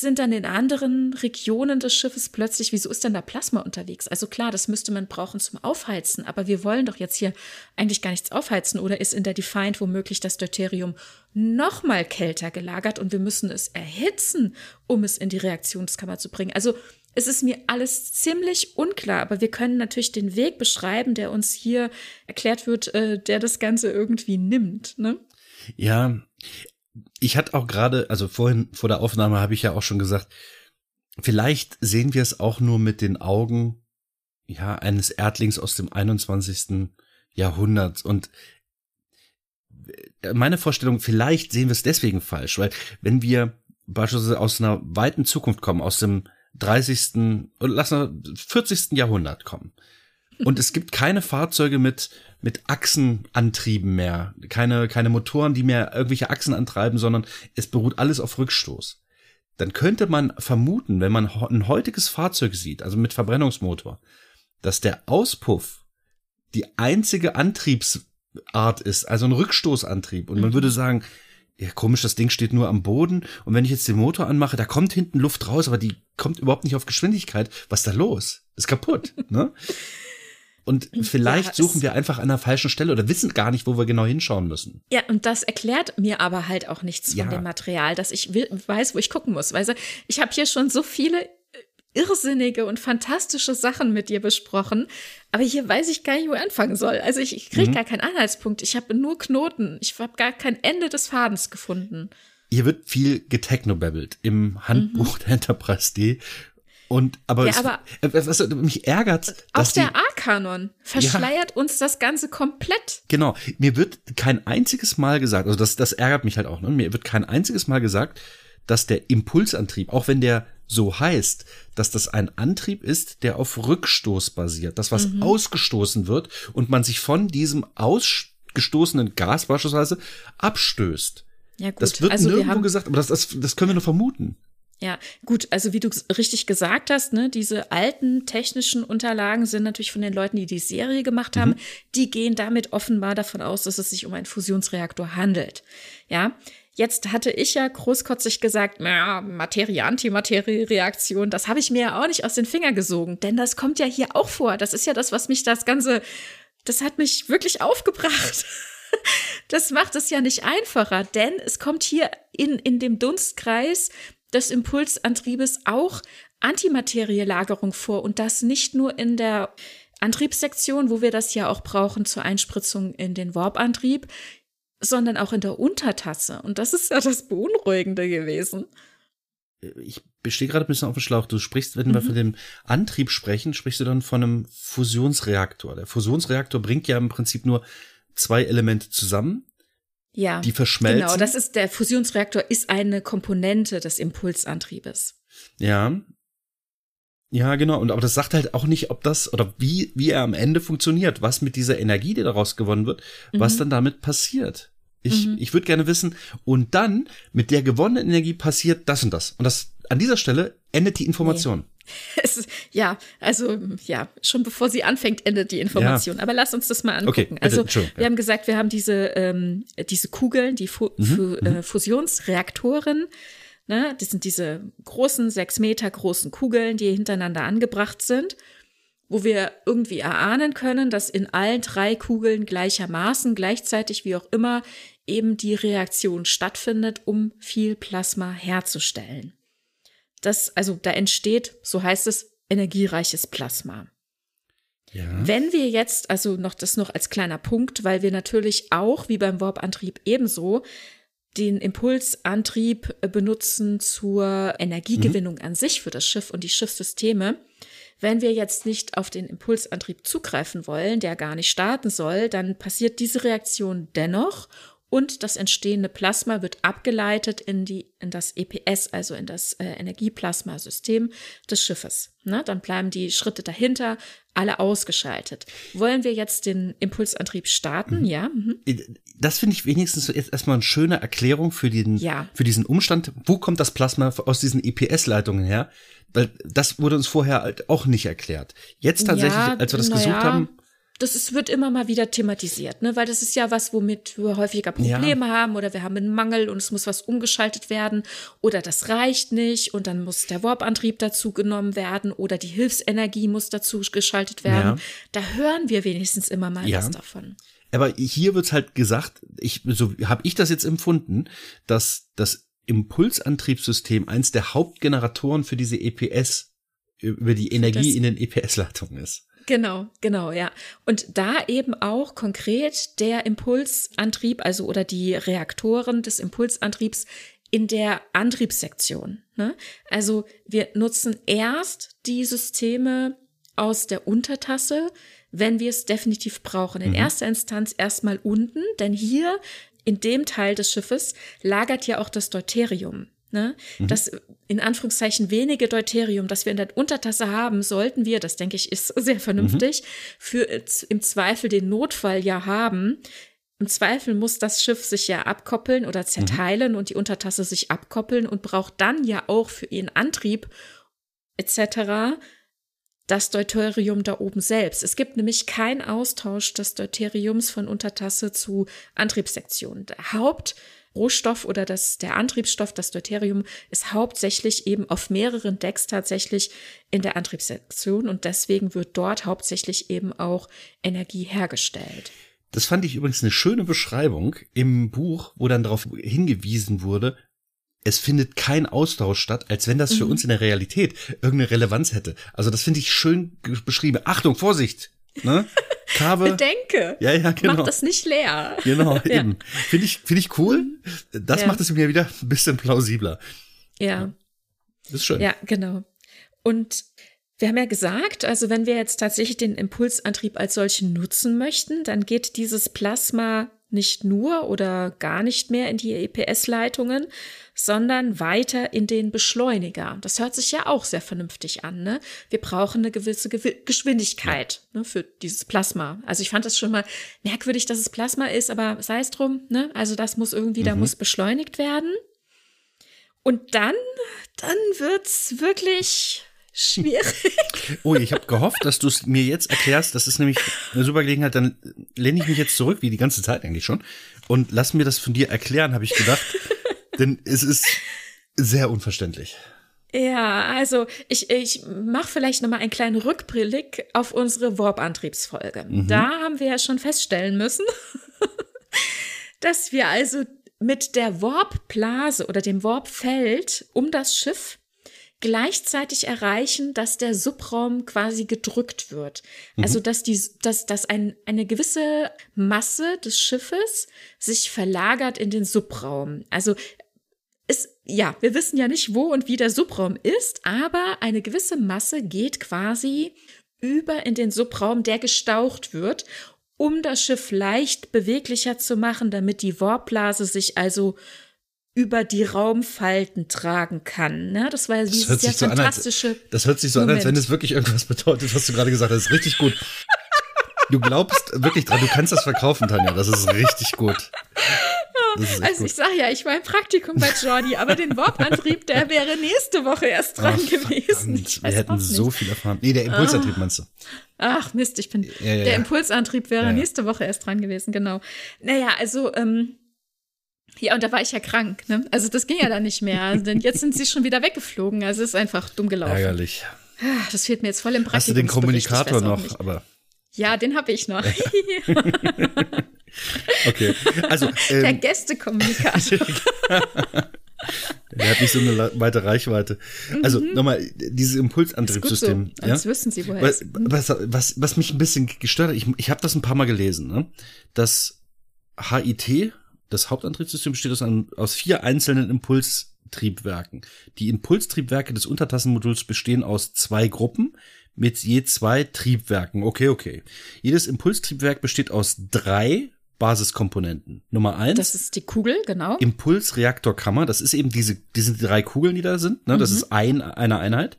sind dann in anderen Regionen des Schiffes plötzlich, wieso ist denn da Plasma unterwegs? Also klar, das müsste man brauchen zum Aufheizen, aber wir wollen doch jetzt hier eigentlich gar nichts aufheizen oder ist in der Defiant womöglich das Deuterium noch mal kälter gelagert und wir müssen es erhitzen, um es in die Reaktionskammer zu bringen. Also es ist mir alles ziemlich unklar, aber wir können natürlich den Weg beschreiben, der uns hier erklärt wird, äh, der das Ganze irgendwie nimmt. Ne? Ja, ich hatte auch gerade, also vorhin vor der Aufnahme habe ich ja auch schon gesagt, vielleicht sehen wir es auch nur mit den Augen ja eines Erdlings aus dem 21. Jahrhundert und äh, meine Vorstellung, vielleicht sehen wir es deswegen falsch, weil wenn wir beispielsweise aus einer weiten Zukunft kommen, aus dem 30. oder lass mal 40. Jahrhundert kommen und es gibt keine Fahrzeuge mit mit Achsenantrieben mehr, keine keine Motoren, die mehr irgendwelche Achsen antreiben, sondern es beruht alles auf Rückstoß. Dann könnte man vermuten, wenn man ein heutiges Fahrzeug sieht, also mit Verbrennungsmotor, dass der Auspuff die einzige Antriebsart ist, also ein Rückstoßantrieb. Und man würde sagen, ja, komisch, das Ding steht nur am Boden. Und wenn ich jetzt den Motor anmache, da kommt hinten Luft raus, aber die kommt überhaupt nicht auf Geschwindigkeit. Was ist da los? Ist kaputt, ne? Und vielleicht es- suchen wir einfach an der falschen Stelle oder wissen gar nicht, wo wir genau hinschauen müssen. Ja, und das erklärt mir aber halt auch nichts Ja. von dem Material, dass ich will, weiß, wo ich gucken muss. Weißt du, ich habe hier schon so viele äh, irrsinnige und fantastische Sachen mit dir besprochen, aber hier weiß ich gar nicht, wo ich anfangen soll. Also ich, ich kriege Mhm. gar keinen Anhaltspunkt. Ich habe nur Knoten. Ich habe gar kein Ende des Fadens gefunden. Hier wird viel getechnobabbelt im Handbuch der Enterprise D. Und aber. Ja, es, aber- äh, was mich ärgert, Auch dass der A-Kanon verschleiert uns das Ganze komplett. Genau, mir wird kein einziges Mal gesagt, also das, das ärgert mich halt auch, ne? mir wird kein einziges Mal gesagt, dass der Impulsantrieb, auch wenn der so heißt, dass das ein Antrieb ist, der auf Rückstoß basiert, das was Mhm. ausgestoßen wird und man sich von diesem ausgestoßenen Gas beispielsweise abstößt. Ja, gut. Das wird also nirgendwo haben, gesagt, aber das, das, das können wir nur vermuten. Ja, gut, also wie du richtig gesagt hast, ne, diese alten technischen Unterlagen sind natürlich von den Leuten, die die Serie gemacht haben, die gehen damit offenbar davon aus, dass es sich um einen Fusionsreaktor handelt. Ja, Jetzt hatte ich ja großkotzig gesagt, naja, Materie-Antimaterie-Reaktion, das habe ich mir ja auch nicht aus den Fingern gesogen, denn das kommt ja hier auch vor. Das ist ja das, was mich das Ganze, das hat mich wirklich aufgebracht. Das macht es ja nicht einfacher, denn es kommt hier in, in dem Dunstkreis des Impulsantriebes auch Antimaterielagerung vor und das nicht nur in der Antriebssektion, wo wir das ja auch brauchen zur Einspritzung in den Warp-Antrieb, sondern auch in der Untertasse. Und das ist ja das Beunruhigende gewesen. Ich bestehe gerade ein bisschen auf dem Schlauch. Du sprichst, wenn mhm. wir von dem Antrieb sprechen, sprichst du dann von einem Fusionsreaktor. Der Fusionsreaktor bringt ja im Prinzip nur zwei Elemente zusammen. Ja. Die verschmelzen. Genau, das ist der Fusionsreaktor ist eine Komponente des Impulsantriebes. Ja. Ja, genau. Und aber das sagt halt auch nicht, ob das oder wie, wie er am Ende funktioniert, was mit dieser Energie, die daraus gewonnen wird, mhm. was dann damit passiert. Ich, mhm. ich würde gerne wissen, und dann mit der gewonnenen Energie passiert das und das. Und das an dieser Stelle endet die Information. Nee. Es, ja, also ja, schon bevor sie anfängt, endet die Information. Ja. Aber lass uns das mal angucken. Okay, also wir ja. haben gesagt, wir haben diese, ähm, diese Kugeln, die Fu mhm, Fu äh, mhm. Fusionsreaktoren. Ne? Das sind diese großen, sechs Meter großen Kugeln, die hintereinander angebracht sind, wo wir irgendwie erahnen können, dass in allen drei Kugeln gleichermaßen, gleichzeitig wie auch immer, eben die Reaktion stattfindet, um viel Plasma herzustellen. Das, also da entsteht, so heißt es, energiereiches Plasma. Ja. Wenn wir jetzt, also noch das noch als kleiner Punkt, weil wir natürlich auch, wie beim Warp-Antrieb ebenso, den Impulsantrieb benutzen zur Energiegewinnung mhm. an sich für das Schiff und die Schiffssysteme. Wenn wir jetzt nicht auf den Impulsantrieb zugreifen wollen, der gar nicht starten soll, dann passiert diese Reaktion dennoch und das entstehende Plasma wird abgeleitet in, die, in das EPS, also in das äh, Energieplasmasystem des Schiffes. Ne? Dann bleiben die Schritte dahinter alle ausgeschaltet. Wollen wir jetzt den Impulsantrieb starten? Mhm. Ja. Mhm. Das finde ich wenigstens jetzt erstmal eine schöne Erklärung für, den, ja. für diesen Umstand. Wo kommt das Plasma aus diesen EPS-Leitungen her? Weil das wurde uns vorher halt auch nicht erklärt. Jetzt tatsächlich, ja, als wir das gesucht ja. haben, das ist, wird immer mal wieder thematisiert, ne? weil das ist ja was, womit wir häufiger Probleme ja. haben oder wir haben einen Mangel und es muss was umgeschaltet werden oder das reicht nicht und dann muss der Warp-Antrieb dazu genommen werden oder die Hilfsenergie muss dazu geschaltet werden. Ja. Da hören wir wenigstens immer mal ja. was davon. Aber hier wird's halt gesagt, ich, so habe ich das jetzt empfunden, dass das Impulsantriebssystem eins der Hauptgeneratoren für diese EPS über die Energie in den EPS-Leitungen ist. Genau, genau, ja. Und da eben auch konkret der Impulsantrieb, also oder die Reaktoren des Impulsantriebs in der Antriebssektion. Ne? Also wir nutzen erst die Systeme aus der Untertasse, wenn wir es definitiv brauchen. In mhm. erster Instanz erstmal unten, denn hier in dem Teil des Schiffes lagert ja auch das Deuterium. Ne? Mhm. Das in Anführungszeichen wenige Deuterium, das wir in der Untertasse haben, sollten wir, das denke ich, ist sehr vernünftig, mhm. für im Zweifel den Notfall ja haben. Im Zweifel muss das Schiff sich ja abkoppeln oder zerteilen mhm. und die Untertasse sich abkoppeln und braucht dann ja auch für ihren Antrieb etc. das Deuterium da oben selbst. Es gibt nämlich keinen Austausch des Deuteriums von Untertasse zu Antriebssektion. Der Haupt Rohstoff oder das, der Antriebsstoff, das Deuterium, ist hauptsächlich eben auf mehreren Decks tatsächlich in der Antriebssektion und deswegen wird dort hauptsächlich eben auch Energie hergestellt. Das fand ich übrigens eine schöne Beschreibung im Buch, wo dann darauf hingewiesen wurde, es findet kein Austausch statt, als wenn das für mhm. uns in der Realität irgendeine Relevanz hätte. Also das finde ich schön beschrieben. Achtung, Vorsicht! Ne? Kabe. Bedenke. Ja, ja, genau. Macht das nicht leer. Genau, ja. eben. Finde ich, finde ich cool. Das ja. macht es mir wieder ein bisschen plausibler. Ja. Das ist schön. Ja, genau. Und wir haben ja gesagt, also wenn wir jetzt tatsächlich den Impulsantrieb als solchen nutzen möchten, dann geht dieses Plasma nicht nur oder gar nicht mehr in die EPS-Leitungen, sondern weiter in den Beschleuniger. Das hört sich ja auch sehr vernünftig an. Ne? Wir brauchen eine gewisse Ge Geschwindigkeit ja. ne, für dieses Plasma. Also ich fand das schon mal merkwürdig, dass es Plasma ist, aber sei es drum. Ne? Also das muss irgendwie, mhm. da muss beschleunigt werden. Und dann, dann wird's wirklich schwierig. Oh, ich habe gehofft, dass du es mir jetzt erklärst. Das ist nämlich eine super Gelegenheit. Dann lehne ich mich jetzt zurück, wie die ganze Zeit eigentlich schon, und lass mir das von dir erklären, habe ich gedacht. Denn es ist sehr unverständlich. Ja, also ich, ich mache vielleicht nochmal einen kleinen Rückblick auf unsere Warp-Antriebsfolge. Mhm. Da haben wir ja schon feststellen müssen, dass wir also mit der Warp-Blase oder dem Warp-Feld um das Schiff gleichzeitig erreichen, dass der Subraum quasi gedrückt wird. Mhm. Also dass die, dass, dass ein, eine gewisse Masse des Schiffes sich verlagert in den Subraum. Also ja, wir wissen ja nicht, wo und wie der Subraum ist, aber eine gewisse Masse geht quasi über in den Subraum, der gestaucht wird, um das Schiff leicht beweglicher zu machen, damit die Warpblase sich also über die Raumfalten tragen kann. Ne? Das war ja dieses sehr so fantastische. An, als, das hört sich so Moment. an, als wenn es wirklich irgendwas bedeutet, was du gerade gesagt hast. Das ist richtig gut. Du glaubst wirklich dran, du kannst das verkaufen, Tanja. Das ist richtig gut. Also gut. ich sag ja, ich war im Praktikum bei Jordi, aber den Warp-Antrieb, der wäre nächste Woche erst dran Ach, gewesen. Wir hätten so viel erfahren. Nee, der Impulsantrieb meinst du? Ach Mist, ich bin. Ja, ja, der Impulsantrieb wäre ja, nächste Woche erst dran gewesen, genau. Naja, also ähm, ja, und da war ich ja krank, ne? Also das ging ja dann nicht mehr. Denn jetzt sind sie schon wieder weggeflogen. Also es ist einfach dumm gelaufen. Ärgerlich. Ah, das fehlt mir jetzt voll im Praktikum. Hast du den Kommunikator noch? Aber ja, den habe ich noch. okay, also ähm, der Gästekommunikator. Er hat nicht so eine weite Reichweite. Also mhm. nochmal, dieses Impulsantriebssystem. So. Ja? wüssten Sie, woher was, was, was, was mich ein bisschen gestört hat, ich, ich habe das ein paar Mal gelesen, ne? Das HIT, das Hauptantriebssystem, besteht aus, einem, aus vier einzelnen Impulstriebwerken. Die Impulstriebwerke des Untertassenmoduls bestehen aus zwei Gruppen, mit je zwei Triebwerken. Okay, okay. Jedes Impulstriebwerk besteht aus drei Basiskomponenten. Nummer eins. Das ist die Kugel, genau. Impulsreaktorkammer. Das ist eben diese, diese drei Kugeln, die da sind. Ne? Das mhm. ist ein, eine Einheit.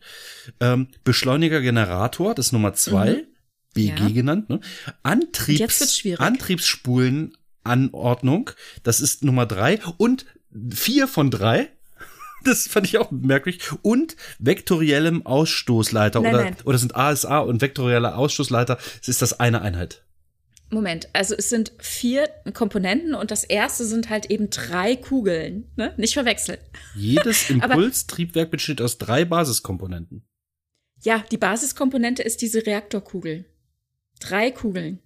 Ähm, Beschleuniger Generator, das ist Nummer zwei. Mhm. BG ja. genannt. Ne? Antriebs, Antriebsspulenanordnung, das ist Nummer drei. Und vier von drei das fand ich auch merkwürdig. Und vektoriellem Ausstoßleiter nein, oder, nein. oder sind ASA und vektorieller Ausstoßleiter, es ist das eine Einheit. Moment, also es sind vier Komponenten und das erste sind halt eben drei Kugeln, ne? Nicht verwechseln. Jedes Impulstriebwerk besteht aus drei Basiskomponenten. Ja, die Basiskomponente ist diese Reaktorkugel. Drei Kugeln.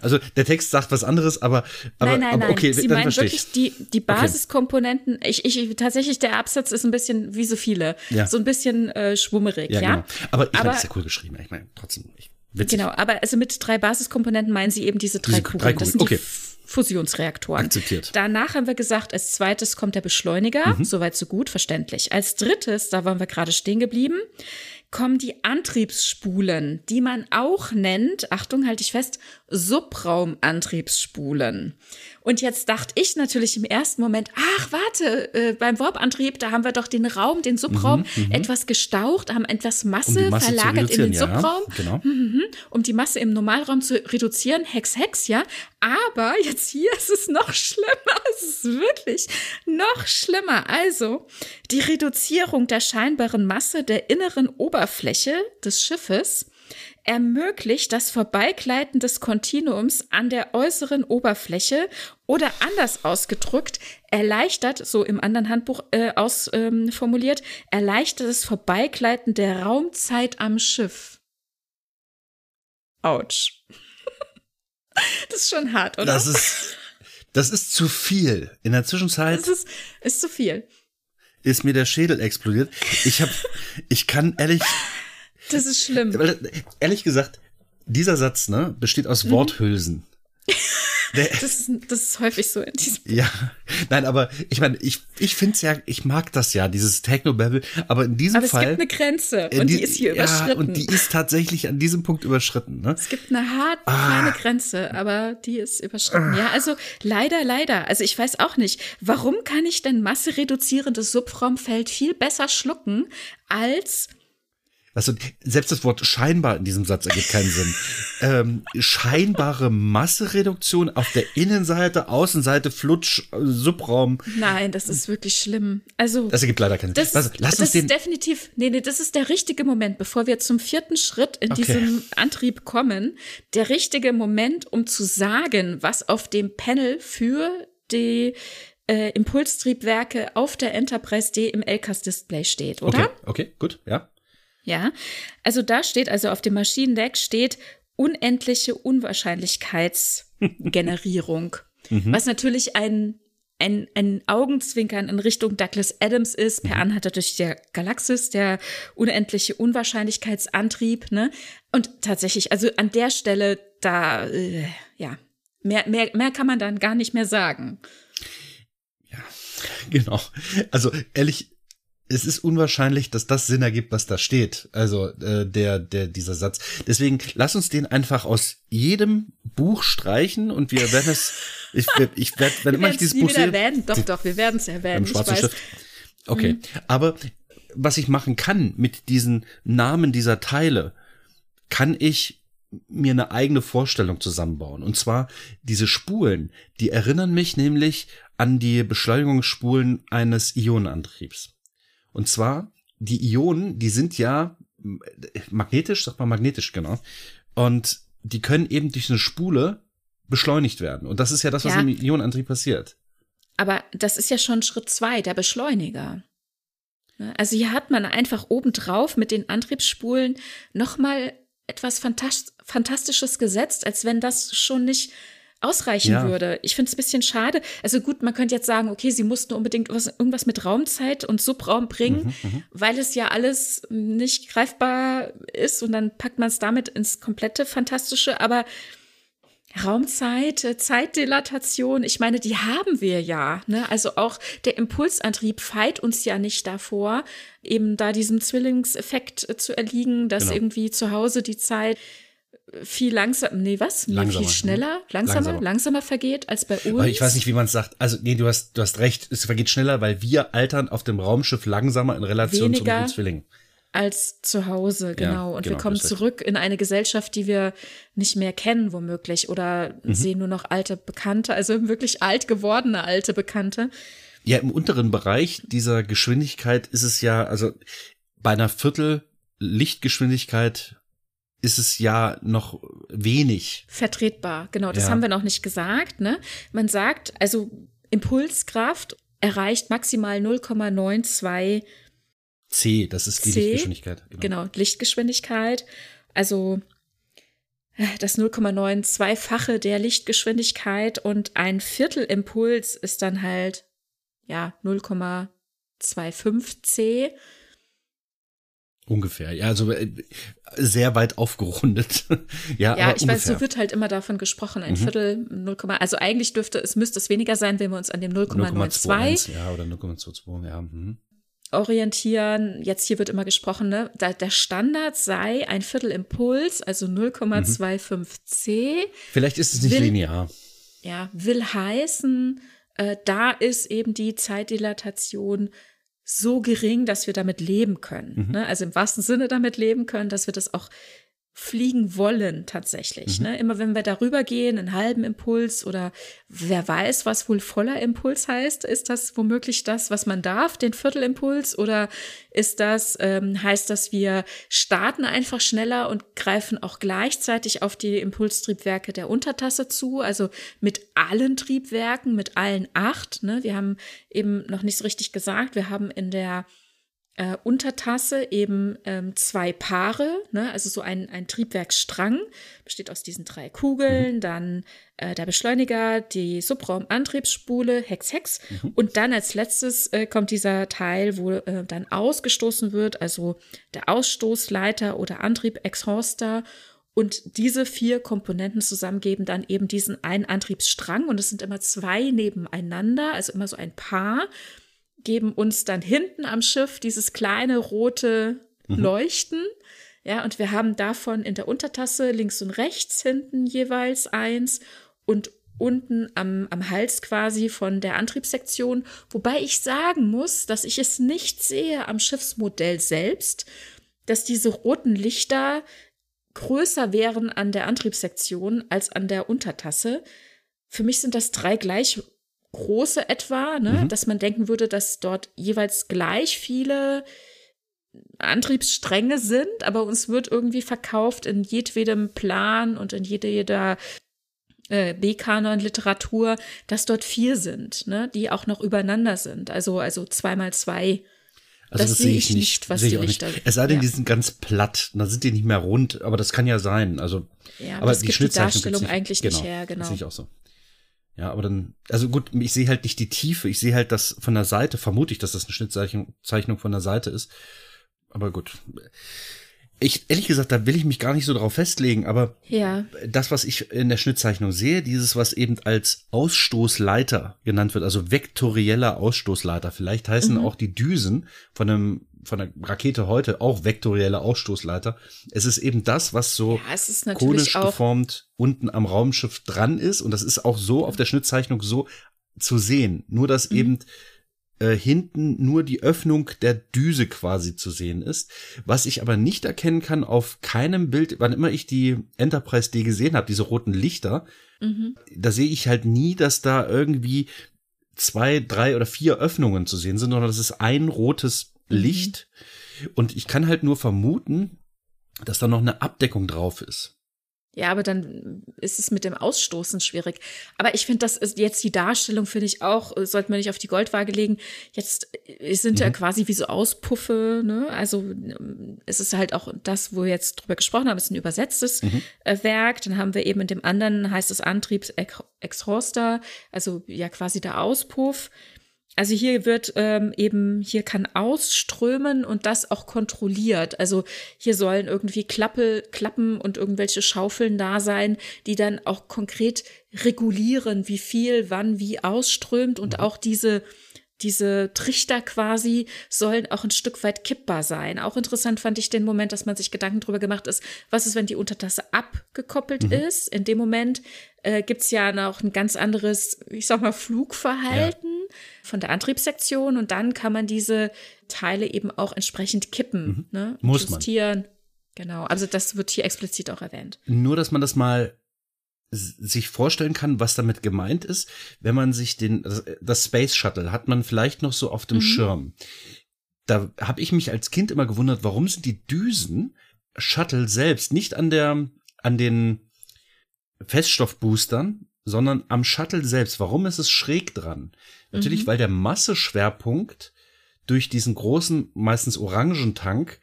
Also der Text sagt was anderes, aber, aber, nein, nein, aber okay, nein. Sie dann meinen wirklich die, die Basiskomponenten. Okay. Ich, ich, tatsächlich, der Absatz ist ein bisschen wie so viele. Ja. So ein bisschen äh, schwummerig, ja. ja? Genau. Aber ich meine, ist ja cool geschrieben. Ich meine, trotzdem. Ich, witzig. Genau, aber also mit drei Basiskomponenten meinen Sie eben diese drei diese Kugeln. Drei Kugeln. Das sind okay. Fusionsreaktoren. Akzeptiert. Danach haben wir gesagt, als zweites kommt der Beschleuniger. Mhm. Soweit so gut, verständlich. Als drittes, da waren wir gerade stehen geblieben, kommen die Antriebsspulen, die man auch nennt, Achtung, halte ich fest, Subraumantriebsspulen. Und jetzt dachte ich natürlich im ersten Moment, ach, warte, äh, beim Warp-Antrieb, da haben wir doch den Raum, den Subraum mhm, mhm. etwas gestaucht, haben etwas Masse, um Masse verlagert in den ja, Subraum, genau. Mhm, um die Masse im Normalraum zu reduzieren. Hex, Hex, ja. Aber jetzt hier ist es noch schlimmer. Es ist wirklich noch schlimmer. Also, die Reduzierung der scheinbaren Masse der inneren Oberfläche des Schiffes ermöglicht das Vorbeigleiten des Kontinuums an der äußeren Oberfläche oder anders ausgedrückt, erleichtert, so im anderen Handbuch äh, ausformuliert, ähm, erleichtert das Vorbeigleiten der Raumzeit am Schiff. Autsch. das ist schon hart, oder? Das ist, das ist zu viel. In der Zwischenzeit. Das ist, ist zu viel. Ist mir der Schädel explodiert. Ich hab, ich kann ehrlich, das ist schlimm. Weil, ehrlich gesagt, dieser Satz ne, besteht aus mhm. Worthülsen. Der, das, ist, das ist häufig so in diesem. Ja, nein, aber ich meine, ich, ich finde es ja, ich mag das ja, dieses Techno-Babble, aber in diesem aber Fall. es gibt eine Grenze und die, die ist hier ja, überschritten. Und die ist tatsächlich an diesem Punkt überschritten. Ne? Es gibt eine hart ah. kleine Grenze, aber die ist überschritten. Ah. Ja, also leider, leider. Also ich weiß auch nicht, warum kann ich denn massereduzierendes Subraumfeld viel besser schlucken als also selbst das Wort scheinbar in diesem Satz ergibt keinen Sinn. ähm, scheinbare Massereduktion auf der Innenseite, Außenseite, Flutsch, Subraum. Nein, das ist wirklich schlimm. Also das ergibt leider keinen Sinn. Das, lass uns das den ist definitiv. Nee, nee, das ist der richtige Moment, bevor wir zum vierten Schritt in okay. diesem Antrieb kommen. Der richtige Moment, um zu sagen, was auf dem Panel für die äh, Impulstriebwerke auf der Enterprise D im LCAS-Display steht, oder? Okay, okay, gut, ja. Ja, also da steht, also auf dem Maschinendeck steht unendliche Unwahrscheinlichkeitsgenerierung, mhm. was natürlich ein ein, ein Augenzwinkern in Richtung Douglas Adams ist, per mhm. Anhalter durch der Galaxis, der unendliche Unwahrscheinlichkeitsantrieb, ne? Und tatsächlich, also an der Stelle, da, äh, ja, mehr, mehr, mehr kann man dann gar nicht mehr sagen. Ja, genau. Also ehrlich, es ist unwahrscheinlich, dass das Sinn ergibt, was da steht. Also äh, der, der, dieser Satz. Deswegen lass uns den einfach aus jedem Buch streichen und wir werden es. Ich, ich werde, wenn immer ich dieses Buch sehe. Erwähnen. Doch, doch, wir werden es erwähnen. Ich weiß. Schrift. Okay, mhm. aber was ich machen kann mit diesen Namen dieser Teile, kann ich mir eine eigene Vorstellung zusammenbauen. Und zwar diese Spulen, die erinnern mich nämlich an die Beschleunigungsspulen eines Ionenantriebs. Und zwar, die Ionen, die sind ja magnetisch, sagt man magnetisch, genau. Und die können eben durch eine Spule beschleunigt werden. Und das ist ja das, was ja. im Ionenantrieb passiert. Aber das ist ja schon Schritt zwei, der Beschleuniger. Also hier hat man einfach obendrauf mit den Antriebsspulen nochmal etwas Fantastisches gesetzt, als wenn das schon nicht ausreichen ja. würde. Ich finde es ein bisschen schade. Also gut, man könnte jetzt sagen, okay, sie mussten unbedingt was, irgendwas mit Raumzeit und Subraum bringen, mhm, mhm. weil es ja alles nicht greifbar ist und dann packt man es damit ins komplette Fantastische. Aber Raumzeit, äh, Zeitdilatation, ich meine, die haben wir ja. Ne? Also auch der Impulsantrieb feit uns ja nicht davor, eben da diesem Zwillingseffekt äh, zu erliegen, dass genau. irgendwie zu Hause die Zeit viel langsam, nee, was? Langsamer, viel schneller, langsamer, langsamer, langsamer vergeht als bei uns. ich weiß nicht, wie man es sagt. Also, nee, du hast, du hast recht, es vergeht schneller, weil wir altern auf dem Raumschiff langsamer in Relation Weniger zum Zwilling. Als zu Hause, genau. Ja, und genau, wir kommen zurück in eine Gesellschaft, die wir nicht mehr kennen, womöglich, oder mhm. sehen nur noch alte Bekannte, also wirklich alt gewordene alte Bekannte. Ja, im unteren Bereich dieser Geschwindigkeit ist es ja, also bei einer Viertel Lichtgeschwindigkeit ist es ja noch wenig. Vertretbar, genau. Das ja. haben wir noch nicht gesagt. Ne? Man sagt, also Impulskraft erreicht maximal 0,92 C, das ist die C, Lichtgeschwindigkeit. Genau. genau, Lichtgeschwindigkeit. Also äh, das 0,92-fache der Lichtgeschwindigkeit und ein Viertelimpuls ist dann halt ja 0,25 C. Ungefähr, ja, also äh, sehr weit aufgerundet. ja, ja ich ungefähr. weiß, so wird halt immer davon gesprochen, ein mhm. Viertel, 0, also eigentlich dürfte es, müsste es weniger sein, wenn wir uns an dem 0,92 ja, oder 0,22, ja. Mhm. orientieren. Jetzt hier wird immer gesprochen, ne, da, der Standard sei ein Viertelimpuls, also 0,25 mhm. Vielleicht ist es nicht will, linear. Ja, will heißen, äh, da ist eben die Zeitdilatation so gering, dass wir damit leben können. Mhm. Ne? Also im wahrsten Sinne damit leben können, dass wir das auch fliegen wollen tatsächlich. Mhm. Ne? Immer wenn wir darüber gehen, einen halben Impuls oder wer weiß, was wohl voller Impuls heißt, ist das womöglich das, was man darf, den Viertelimpuls oder ist das, ähm, heißt das, wir starten einfach schneller und greifen auch gleichzeitig auf die Impulstriebwerke der Untertasse zu, also mit allen Triebwerken, mit allen acht. Ne? Wir haben eben noch nicht so richtig gesagt, wir haben in der äh, Untertasse eben ähm, zwei Paare, ne? also so ein, ein Triebwerksstrang, besteht aus diesen drei Kugeln, mhm. dann äh, der Beschleuniger, die Subraumantriebsspule, Hex, Hex mhm. und dann als letztes äh, kommt dieser Teil, wo äh, dann ausgestoßen wird, also der Ausstoßleiter oder Antrieb, Exhauster und diese vier Komponenten zusammen geben dann eben diesen einen Antriebsstrang und es sind immer zwei nebeneinander, also immer so ein Paar geben uns dann hinten am Schiff dieses kleine rote mhm. Leuchten. Ja, und wir haben davon in der Untertasse links und rechts hinten jeweils eins und unten am, am Hals quasi von der Antriebssektion. Wobei ich sagen muss, dass ich es nicht sehe am Schiffsmodell selbst, dass diese roten Lichter größer wären an der Antriebssektion als an der Untertasse. Für mich sind das drei gleich große etwa, ne? Mhm. dass man denken würde, dass dort jeweils gleich viele Antriebsstränge sind, aber uns wird irgendwie verkauft in jedwedem Plan und in jeder, jeder äh, B-Kanon-Literatur, dass dort vier sind, ne, die auch noch übereinander sind. Also, also zweimal zwei. Also das, das sehe ich nicht, was die Lichter sind. Es sei denn, ja. die sind ganz platt, dann sind die nicht mehr rund, aber das kann ja sein. Also, ja, aber das die, gibt die Darstellung eigentlich genau, nicht her, genau. Das sehe ich auch so. Ja, aber dann, also gut, ich sehe halt nicht die Tiefe, ich sehe halt das von der Seite, vermute ich, dass das eine Schnittzeichnung von der Seite ist. Aber gut. Ich, ehrlich gesagt, da will ich mich gar nicht so drauf festlegen, aber ja. das, was ich in der Schnittzeichnung sehe, dieses, was eben als Ausstoßleiter genannt wird, also vektorieller Ausstoßleiter, vielleicht heißen mhm. auch die Düsen von einem von der Rakete heute auch vektorielle Ausstoßleiter. Es ist eben das, was so ja, konisch geformt unten am Raumschiff dran ist und das ist auch so auf der Schnittzeichnung so zu sehen. Nur dass mhm. eben äh, hinten nur die Öffnung der Düse quasi zu sehen ist. Was ich aber nicht erkennen kann auf keinem Bild, wann immer ich die Enterprise D gesehen habe, diese roten Lichter, mhm. da sehe ich halt nie, dass da irgendwie zwei, drei oder vier Öffnungen zu sehen sind, sondern das ist ein rotes. Licht. Mhm. Und ich kann halt nur vermuten, dass da noch eine Abdeckung drauf ist. Ja, aber dann ist es mit dem Ausstoßen schwierig. Aber ich finde, das ist jetzt die Darstellung, finde ich auch, äh, sollte man nicht auf die Goldwaage legen. Jetzt äh, sind mhm. ja quasi wie so Auspuffe, ne? Also es ist halt auch das, wo wir jetzt drüber gesprochen haben, ist ein übersetztes mhm. Äh, Werk. Dann haben wir eben in dem anderen heißt es Antriebsexhauster, also ja quasi der Auspuff. Also hier wird ähm, eben, hier kann ausströmen und das auch kontrolliert. Also hier sollen irgendwie Klappe, Klappen und irgendwelche Schaufeln da sein, die dann auch konkret regulieren, wie viel, wann, wie ausströmt und mhm. auch diese diese Trichter quasi sollen auch ein Stück weit kippbar sein. Auch interessant fand ich den Moment, dass man sich Gedanken darüber gemacht ist, was ist, wenn die Untertasse abgekoppelt mhm. ist. In dem Moment äh, gibt's ja noch ein ganz anderes, ich sag mal, Flugverhalten ja. von der Antriebssektion und dann kann man diese Teile eben auch entsprechend kippen, mhm. ne? Muss justieren. Man. Genau, also das wird hier explizit auch erwähnt. Nur, dass man das mal sich vorstellen kann, was damit gemeint ist, wenn man sich den das, Space Shuttle hat man vielleicht noch so auf dem mhm. Schirm. Da habe ich mich als Kind immer gewundert, warum sind die Düsen Shuttle selbst nicht an der an den Feststoffboostern, sondern am Shuttle selbst. Warum ist es schräg dran? Natürlich, mhm. weil der Masseschwerpunkt durch diesen großen, meistens orangen Tank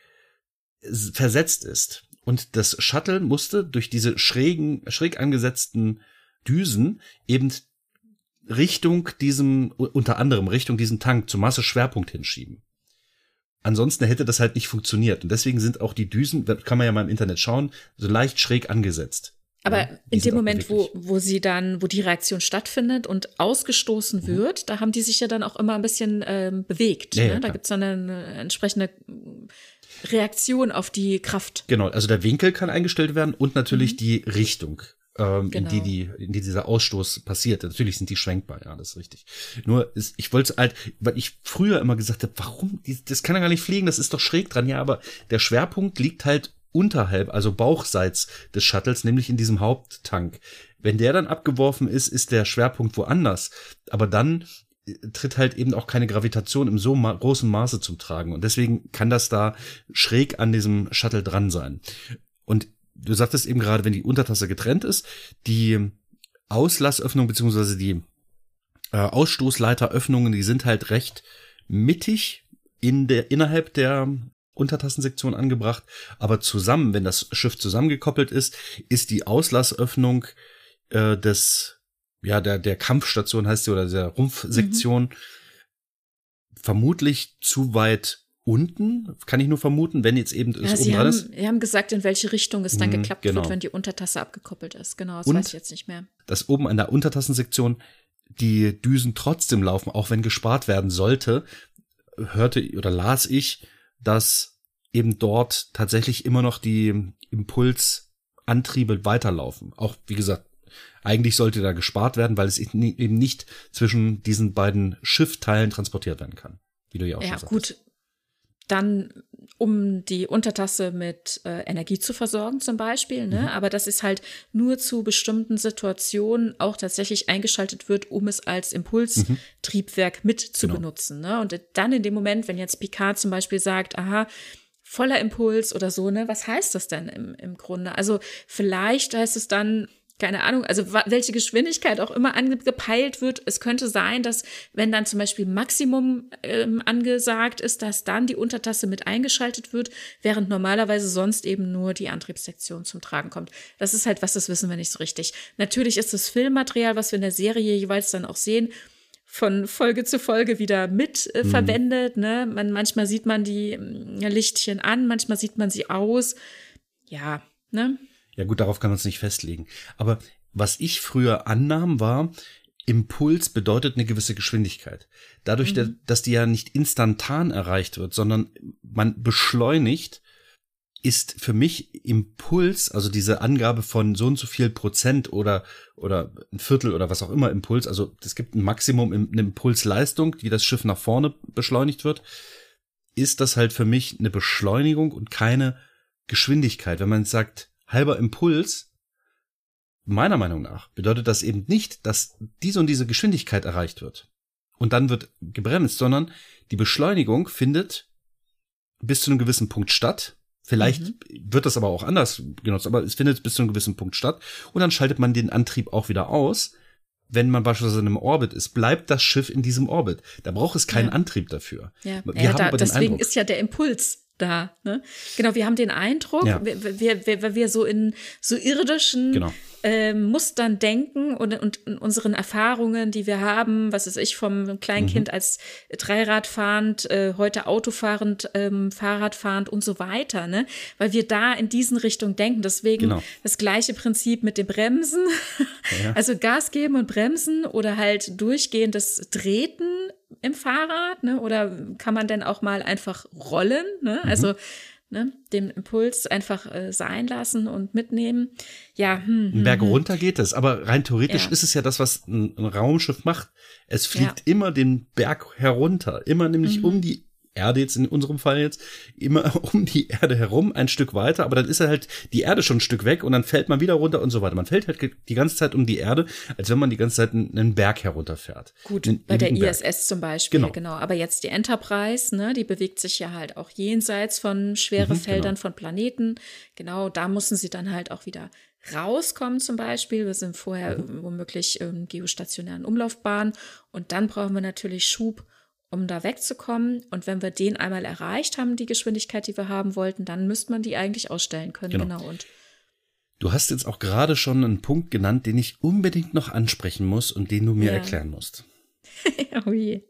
versetzt ist. Und das Shuttle musste durch diese schrägen, schräg angesetzten Düsen eben Richtung diesem, unter anderem Richtung diesem Tank zum Masseschwerpunkt hinschieben. Ansonsten hätte das halt nicht funktioniert. Und deswegen sind auch die Düsen, kann man ja mal im Internet schauen, so leicht schräg angesetzt. Aber ja, in dem Moment, wo, wo sie dann, wo die Reaktion stattfindet und ausgestoßen mhm. wird, da haben die sich ja dann auch immer ein bisschen ähm, bewegt. Ja, ne? ja, da gibt's dann eine, eine entsprechende Reaktion auf die Kraft. Genau, also der Winkel kann eingestellt werden und natürlich mhm. die Richtung. Ähm, genau. in die, die, in die dieser Ausstoß passiert. Natürlich sind die schwenkbar, ja, das ist richtig. Nur, ist, ich wollte halt, weil ich früher immer gesagt habe, warum, das kann ja gar nicht fliegen, das ist doch schräg dran, ja, aber der Schwerpunkt liegt halt unterhalb, also bauchseits des Shuttles, nämlich in diesem Haupttank. Wenn der dann abgeworfen ist, ist der Schwerpunkt woanders. Aber dann tritt halt eben auch keine Gravitation im so ma großen Maße zum Tragen. Und deswegen kann das da schräg an diesem Shuttle dran sein. Und du sagtest eben gerade, wenn die Untertasse getrennt ist, die Auslassöffnung beziehungsweise die äh, Ausstoßleiteröffnungen, die sind halt recht mittig in der innerhalb der Untertassensektion angebracht, aber zusammen, wenn das Schiff zusammengekoppelt ist, ist die Auslassöffnung äh, des ja der der Kampfstation heißt sie oder der Rumpfsektion mhm. vermutlich zu weit unten, kann ich nur vermuten, wenn jetzt eben ja, Sie haben, ist. Sie haben gesagt, in welche Richtung es dann mhm, geklappt genau. wird, wenn die Untertasse abgekoppelt ist. Genau, das Und weiß ich jetzt nicht mehr. Dass oben an der Untertassensektion die Düsen trotzdem laufen, auch wenn gespart werden sollte, hörte oder las ich, dass eben dort tatsächlich immer noch die Impulsantriebe weiterlaufen. Auch wie gesagt, eigentlich sollte da gespart werden, weil es eben nicht zwischen diesen beiden Schiffteilen transportiert werden kann. Wie du ja auch ja, schon sagst. gut. Dann, um die Untertasse mit äh, Energie zu versorgen, zum Beispiel. Ne? Mhm. Aber das ist halt nur zu bestimmten Situationen auch tatsächlich eingeschaltet wird, um es als Impulstriebwerk mhm. mit zu genau. benutzen. Ne? Und dann in dem Moment, wenn jetzt Picard zum Beispiel sagt, aha, voller Impuls oder so, ne? Was heißt das denn im, im Grunde? Also vielleicht heißt es dann, keine Ahnung, also welche Geschwindigkeit auch immer angepeilt wird. Es könnte sein, dass wenn dann zum Beispiel Maximum ähm, angesagt ist, dass dann die Untertasse mit eingeschaltet wird, während normalerweise sonst eben nur die Antriebssektion zum Tragen kommt. Das ist halt was, das wissen wir nicht so richtig. Natürlich ist das Filmmaterial, was wir in der Serie jeweils dann auch sehen, von Folge zu Folge wieder mit äh, mhm. verwendet. Ne? Man, manchmal sieht man die äh, Lichtchen an, manchmal sieht man sie aus. Ja, ne? Ja gut, darauf kann man es nicht festlegen. Aber was ich früher annahm, war, Impuls bedeutet eine gewisse Geschwindigkeit. Dadurch, mhm. dass die ja nicht instantan erreicht wird, sondern man beschleunigt, ist für mich Impuls, also diese Angabe von so und so viel Prozent oder, oder ein Viertel oder was auch immer Impuls, also es gibt ein Maximum in, eine Impulsleistung, die das Schiff nach vorne beschleunigt wird, ist das halt für mich eine Beschleunigung und keine Geschwindigkeit. Wenn man sagt, halber Impuls, meiner Meinung nach, bedeutet das eben nicht, dass diese und diese Geschwindigkeit erreicht wird. Und dann wird gebremst, sondern die Beschleunigung findet bis zu einem gewissen Punkt statt. Vielleicht mhm. wird das aber auch anders genutzt, aber es findet bis zu einem gewissen Punkt statt. Und dann schaltet man den Antrieb auch wieder aus. Wenn man beispielsweise in einem Orbit ist, bleibt das Schiff in diesem Orbit. Da braucht es keinen ja. Antrieb dafür. Ja, Wir ja haben da, deswegen Eindruck, ist ja der Impuls da. Ne? Genau, wir haben den Eindruck, ja. wir, wir, wir, wir so in so irdischen genau. ähm, Mustern denken und, und in unseren Erfahrungen, die wir haben, was ist ich vom Kleinkind mhm. als Dreiradfahrend, äh, heute Autofahrend, ähm, Fahrradfahrend und so weiter, ne? Weil wir da in diesen Richtungen denken. Deswegen genau. das gleiche Prinzip mit dem Bremsen. Ja. Also Gas geben und bremsen oder halt durchgehendes Treten im Fahrrad, ne? Oder kann man denn auch mal einfach rollen, ne? Mhm. Also ne, den Impuls einfach äh, sein lassen und mitnehmen. Ja, hm, hm, Berg hm. runter geht es, aber rein theoretisch ja. ist es ja das, was ein, ein Raumschiff macht. Es fliegt ja. immer den Berg herunter, immer nämlich mhm. um die Erde jetzt in unserem Fall jetzt immer um die Erde herum ein Stück weiter, aber dann ist halt die Erde schon ein Stück weg und dann fällt man wieder runter und so weiter. Man fällt halt die ganze Zeit um die Erde, als wenn man die ganze Zeit einen Berg herunterfährt. Gut, einen, bei der ISS zum Beispiel, genau. genau. Aber jetzt die Enterprise, ne, die bewegt sich ja halt auch jenseits von schwere mhm, Feldern genau. von Planeten. Genau, da mussten sie dann halt auch wieder rauskommen zum Beispiel. Wir sind vorher mhm. womöglich ähm, geostationären Umlaufbahnen und dann brauchen wir natürlich Schub um da wegzukommen. Und wenn wir den einmal erreicht haben, die Geschwindigkeit, die wir haben wollten, dann müsste man die eigentlich ausstellen können. Genau. genau. Und du hast jetzt auch gerade schon einen Punkt genannt, den ich unbedingt noch ansprechen muss und den du mir ja. erklären musst. oh je.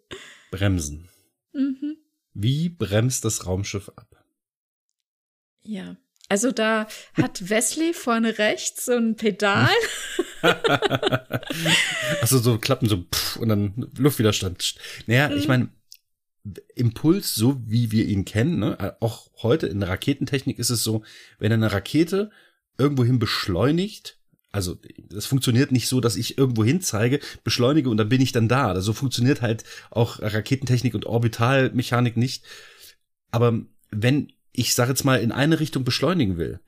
Bremsen. Mhm. Wie bremst das Raumschiff ab? Ja, also da hat Wesley vorne rechts so ein Pedal. also so Klappen so pff, und dann Luftwiderstand. Naja, mhm. ich meine, Impuls, so wie wir ihn kennen, ne? auch heute in der Raketentechnik ist es so, wenn eine Rakete irgendwohin beschleunigt, also das funktioniert nicht so, dass ich irgendwo zeige, beschleunige und dann bin ich dann da. Also so funktioniert halt auch Raketentechnik und Orbitalmechanik nicht. Aber wenn ich sage jetzt mal, in eine Richtung beschleunigen will,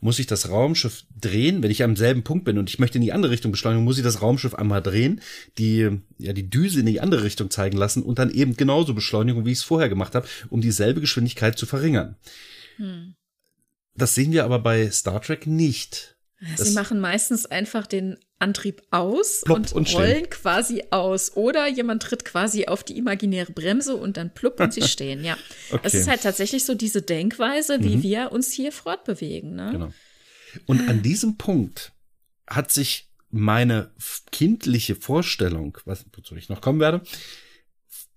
muss ich das Raumschiff drehen, wenn ich am selben Punkt bin und ich möchte in die andere Richtung beschleunigen, muss ich das Raumschiff einmal drehen, die, ja, die Düse in die andere Richtung zeigen lassen und dann eben genauso beschleunigen, wie ich es vorher gemacht habe, um dieselbe Geschwindigkeit zu verringern. Hm. Das sehen wir aber bei Star Trek nicht. Sie machen meistens einfach den Antrieb aus und, und rollen quasi aus. Oder jemand tritt quasi auf die imaginäre Bremse und dann plupp und sie stehen, ja. Okay. Es ist halt tatsächlich so diese Denkweise, wie mhm. wir uns hier fortbewegen. Ne? Genau. Und an diesem Punkt hat sich meine kindliche Vorstellung, was, wozu ich noch kommen werde,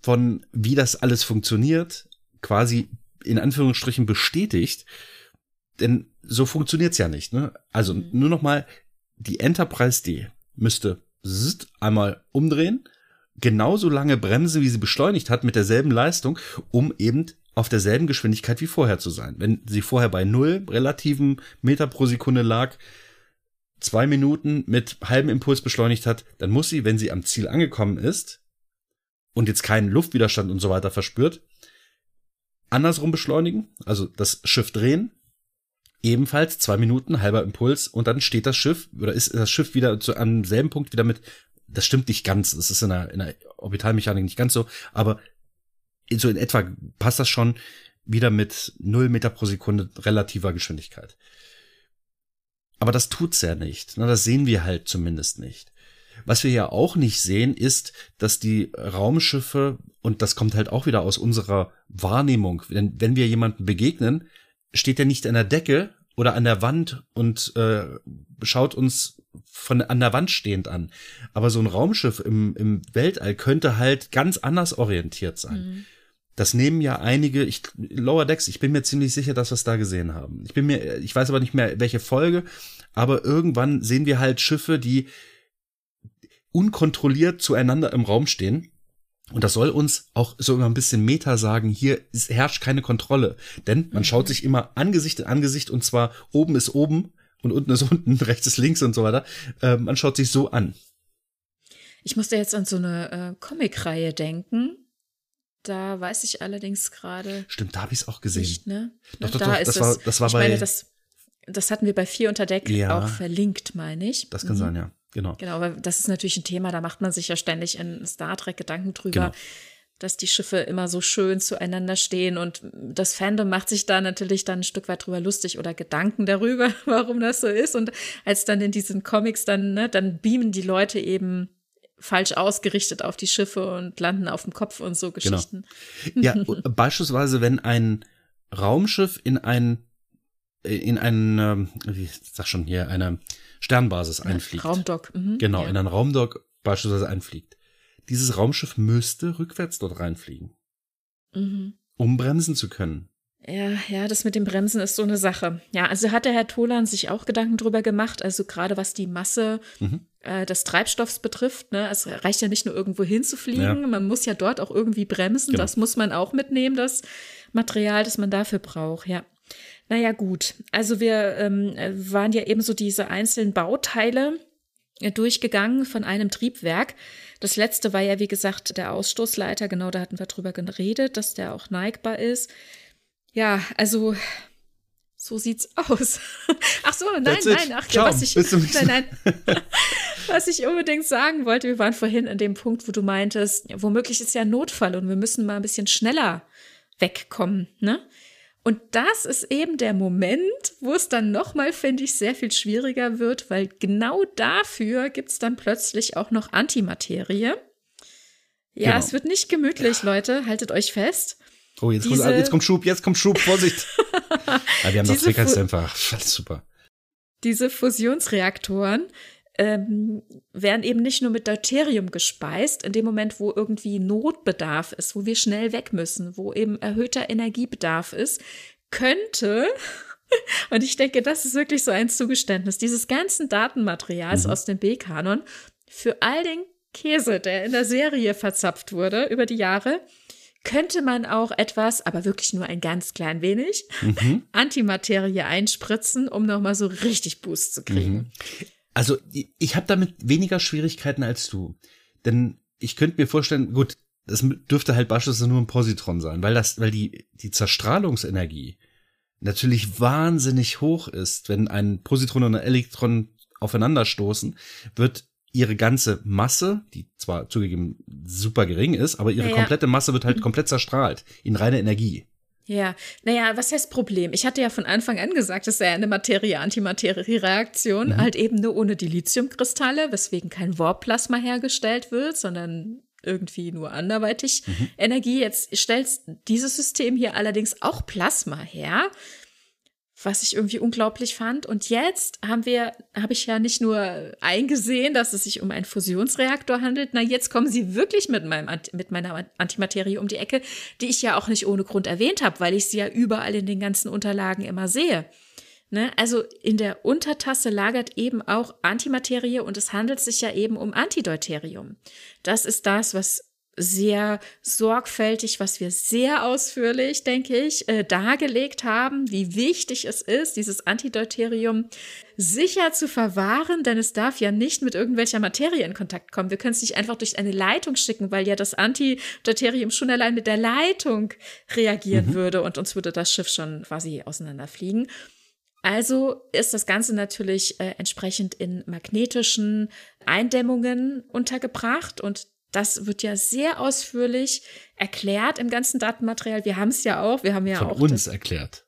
von wie das alles funktioniert, quasi in Anführungsstrichen bestätigt. Denn so funktioniert's ja nicht. Ne? Also mhm. nur noch mal, die Enterprise D müsste einmal umdrehen, genauso lange bremsen, wie sie beschleunigt hat, mit derselben Leistung, um eben auf derselben Geschwindigkeit wie vorher zu sein. Wenn sie vorher bei null relativen Meter pro Sekunde lag, zwei Minuten mit halbem Impuls beschleunigt hat, dann muss sie, wenn sie am Ziel angekommen ist und jetzt keinen Luftwiderstand und so weiter verspürt, andersrum beschleunigen, also das Schiff drehen, ebenfalls zwei Minuten, halber Impuls und dann steht das Schiff oder ist das Schiff wieder zu einem selben Punkt wieder mit, das stimmt nicht ganz, das ist in der, in der Orbitalmechanik nicht ganz so, aber so in etwa passt das schon wieder mit null Meter pro Sekunde relativer Geschwindigkeit. Aber das tut's ja nicht. Na, das sehen wir halt zumindest nicht. Was wir ja auch nicht sehen, ist, dass die Raumschiffe, und das kommt halt auch wieder aus unserer Wahrnehmung, denn wenn wir jemanden begegnen, steht er nicht an der Decke oder an der Wand und äh, schaut uns von an der Wand stehend an. Aber so ein Raumschiff im, im Weltall könnte halt ganz anders orientiert sein. Mhm. Das nehmen ja einige, ich, Lower Decks, ich bin mir ziemlich sicher, dass wir es da gesehen haben. Ich bin mir, ich weiß aber nicht mehr, welche Folge, aber irgendwann sehen wir halt Schiffe, die unkontrolliert zueinander im Raum stehen. Und das soll uns auch so immer ein bisschen Meta sagen, hier ist, herrscht keine Kontrolle. Denn man schaut sich immer Angesicht in Angesicht und zwar oben ist oben und unten ist unten, rechts ist links und so weiter. Äh, man schaut sich so an. Ich musste jetzt an so eine äh, Comicreihe denken. Da weiß ich allerdings gerade. Stimmt, da habe ich es auch gesehen. Nicht, ne? Doch, doch, da doch, das, war, das war ich bei. Meine, das, das hatten wir bei Vier unter Deck ja, auch verlinkt, meine ich. Das kann mhm. sein, ja. Genau. Genau, weil das ist natürlich ein Thema, da macht man sich ja ständig in Star Trek Gedanken drüber. Genau dass die Schiffe immer so schön zueinander stehen und das Fandom macht sich da natürlich dann ein Stück weit drüber lustig oder Gedanken darüber, warum das so ist und als dann in diesen Comics dann, ne, dann beamen die Leute eben falsch ausgerichtet auf die Schiffe und landen auf dem Kopf und so genau. Geschichten. Genau. Ja, beispielsweise, wenn ein Raumschiff in ein in ein, ähm, wie sag schon hier, eine Sternbasis einfliegt. Raumdock. Mhm, genau, ja. in ein Raumdock beispielsweise einfliegt dieses Raumschiff müsste rückwärts dort reinfliegen. Mhm. Um bremsen zu können. Ja, ja, das mit dem Bremsen ist so eine Sache. Ja, also hat der Herr Tolan sich auch Gedanken drüber gemacht, also gerade was die Masse mhm. äh, des Treibstoffs betrifft. Ne? Es reicht ja nicht nur irgendwo hinzufliegen, ja. man muss ja dort auch irgendwie bremsen. Genau. Das muss man auch mitnehmen, das Material, das man dafür braucht, ja. Naja, gut. Also wir ähm, waren ja eben so diese einzelnen Bauteile äh, durchgegangen von einem Triebwerk. Das letzte war ja, wie gesagt, der Ausstoßleiter. Genau, da hatten wir drüber geredet, dass der auch neigbar ist. Ja, also so sieht's aus. Ach so, nein, nein, ach, Ciao. was ich, nein, nein. was ich unbedingt sagen wollte, wir waren vorhin an dem Punkt, wo du meintest, womöglich ist ja ein Notfall und wir müssen mal ein bisschen schneller wegkommen, ne? Und das ist eben der Moment, wo es dann nochmal, finde ich, sehr viel schwieriger wird, weil genau dafür gibt es dann plötzlich auch noch Antimaterie. Ja, genau. es wird nicht gemütlich, Leute. Haltet euch fest. Oh, jetzt, Diese, kommt, jetzt kommt Schub, jetzt kommt Schub, Vorsicht. ja, wir haben noch Frequenzdämpfer. Super. Diese Fusionsreaktoren ähm, werden eben nicht nur mit Deuterium gespeist, in dem Moment, wo irgendwie Notbedarf ist, wo wir schnell weg müssen, wo eben erhöhter Energiebedarf ist, könnte, und ich denke, das ist wirklich so ein Zugeständnis, dieses ganzen Datenmaterials mhm. aus dem B-Kanon für all den Käse, der in der Serie verzapft wurde über die Jahre, könnte man auch etwas, aber wirklich nur ein ganz klein wenig, mhm. Antimaterie einspritzen, um nochmal so richtig Boost zu kriegen. Mhm. Also ich habe damit weniger Schwierigkeiten als du. Denn ich könnte mir vorstellen, gut, das dürfte halt beispielsweise nur ein Positron sein, weil das, weil die, die Zerstrahlungsenergie natürlich wahnsinnig hoch ist. Wenn ein Positron und ein Elektron aufeinanderstoßen, wird ihre ganze Masse, die zwar zugegeben super gering ist, aber ihre ja, komplette Masse wird halt komplett zerstrahlt in reine Energie. Ja, naja, was heißt Problem? Ich hatte ja von Anfang an gesagt, es sei eine Materie-Antimaterie-Reaktion, mhm. halt eben nur ohne die Lithiumkristalle, weswegen kein Warp-Plasma hergestellt wird, sondern irgendwie nur anderweitig mhm. Energie. Jetzt stellt dieses System hier allerdings auch Plasma her was ich irgendwie unglaublich fand. Und jetzt haben wir, habe ich ja nicht nur eingesehen, dass es sich um einen Fusionsreaktor handelt. Na, jetzt kommen sie wirklich mit meinem, mit meiner Antimaterie um die Ecke, die ich ja auch nicht ohne Grund erwähnt habe, weil ich sie ja überall in den ganzen Unterlagen immer sehe. Ne? Also in der Untertasse lagert eben auch Antimaterie und es handelt sich ja eben um Antideuterium. Das ist das, was sehr sorgfältig, was wir sehr ausführlich, denke ich, äh, dargelegt haben, wie wichtig es ist, dieses Antideuterium sicher zu verwahren, denn es darf ja nicht mit irgendwelcher Materie in Kontakt kommen. Wir können es nicht einfach durch eine Leitung schicken, weil ja das Antideuterium schon allein mit der Leitung reagieren mhm. würde und uns würde das Schiff schon quasi auseinanderfliegen. Also ist das Ganze natürlich äh, entsprechend in magnetischen Eindämmungen untergebracht und das wird ja sehr ausführlich erklärt im ganzen Datenmaterial. Wir haben es ja auch. Wir haben ja Von auch uns erklärt.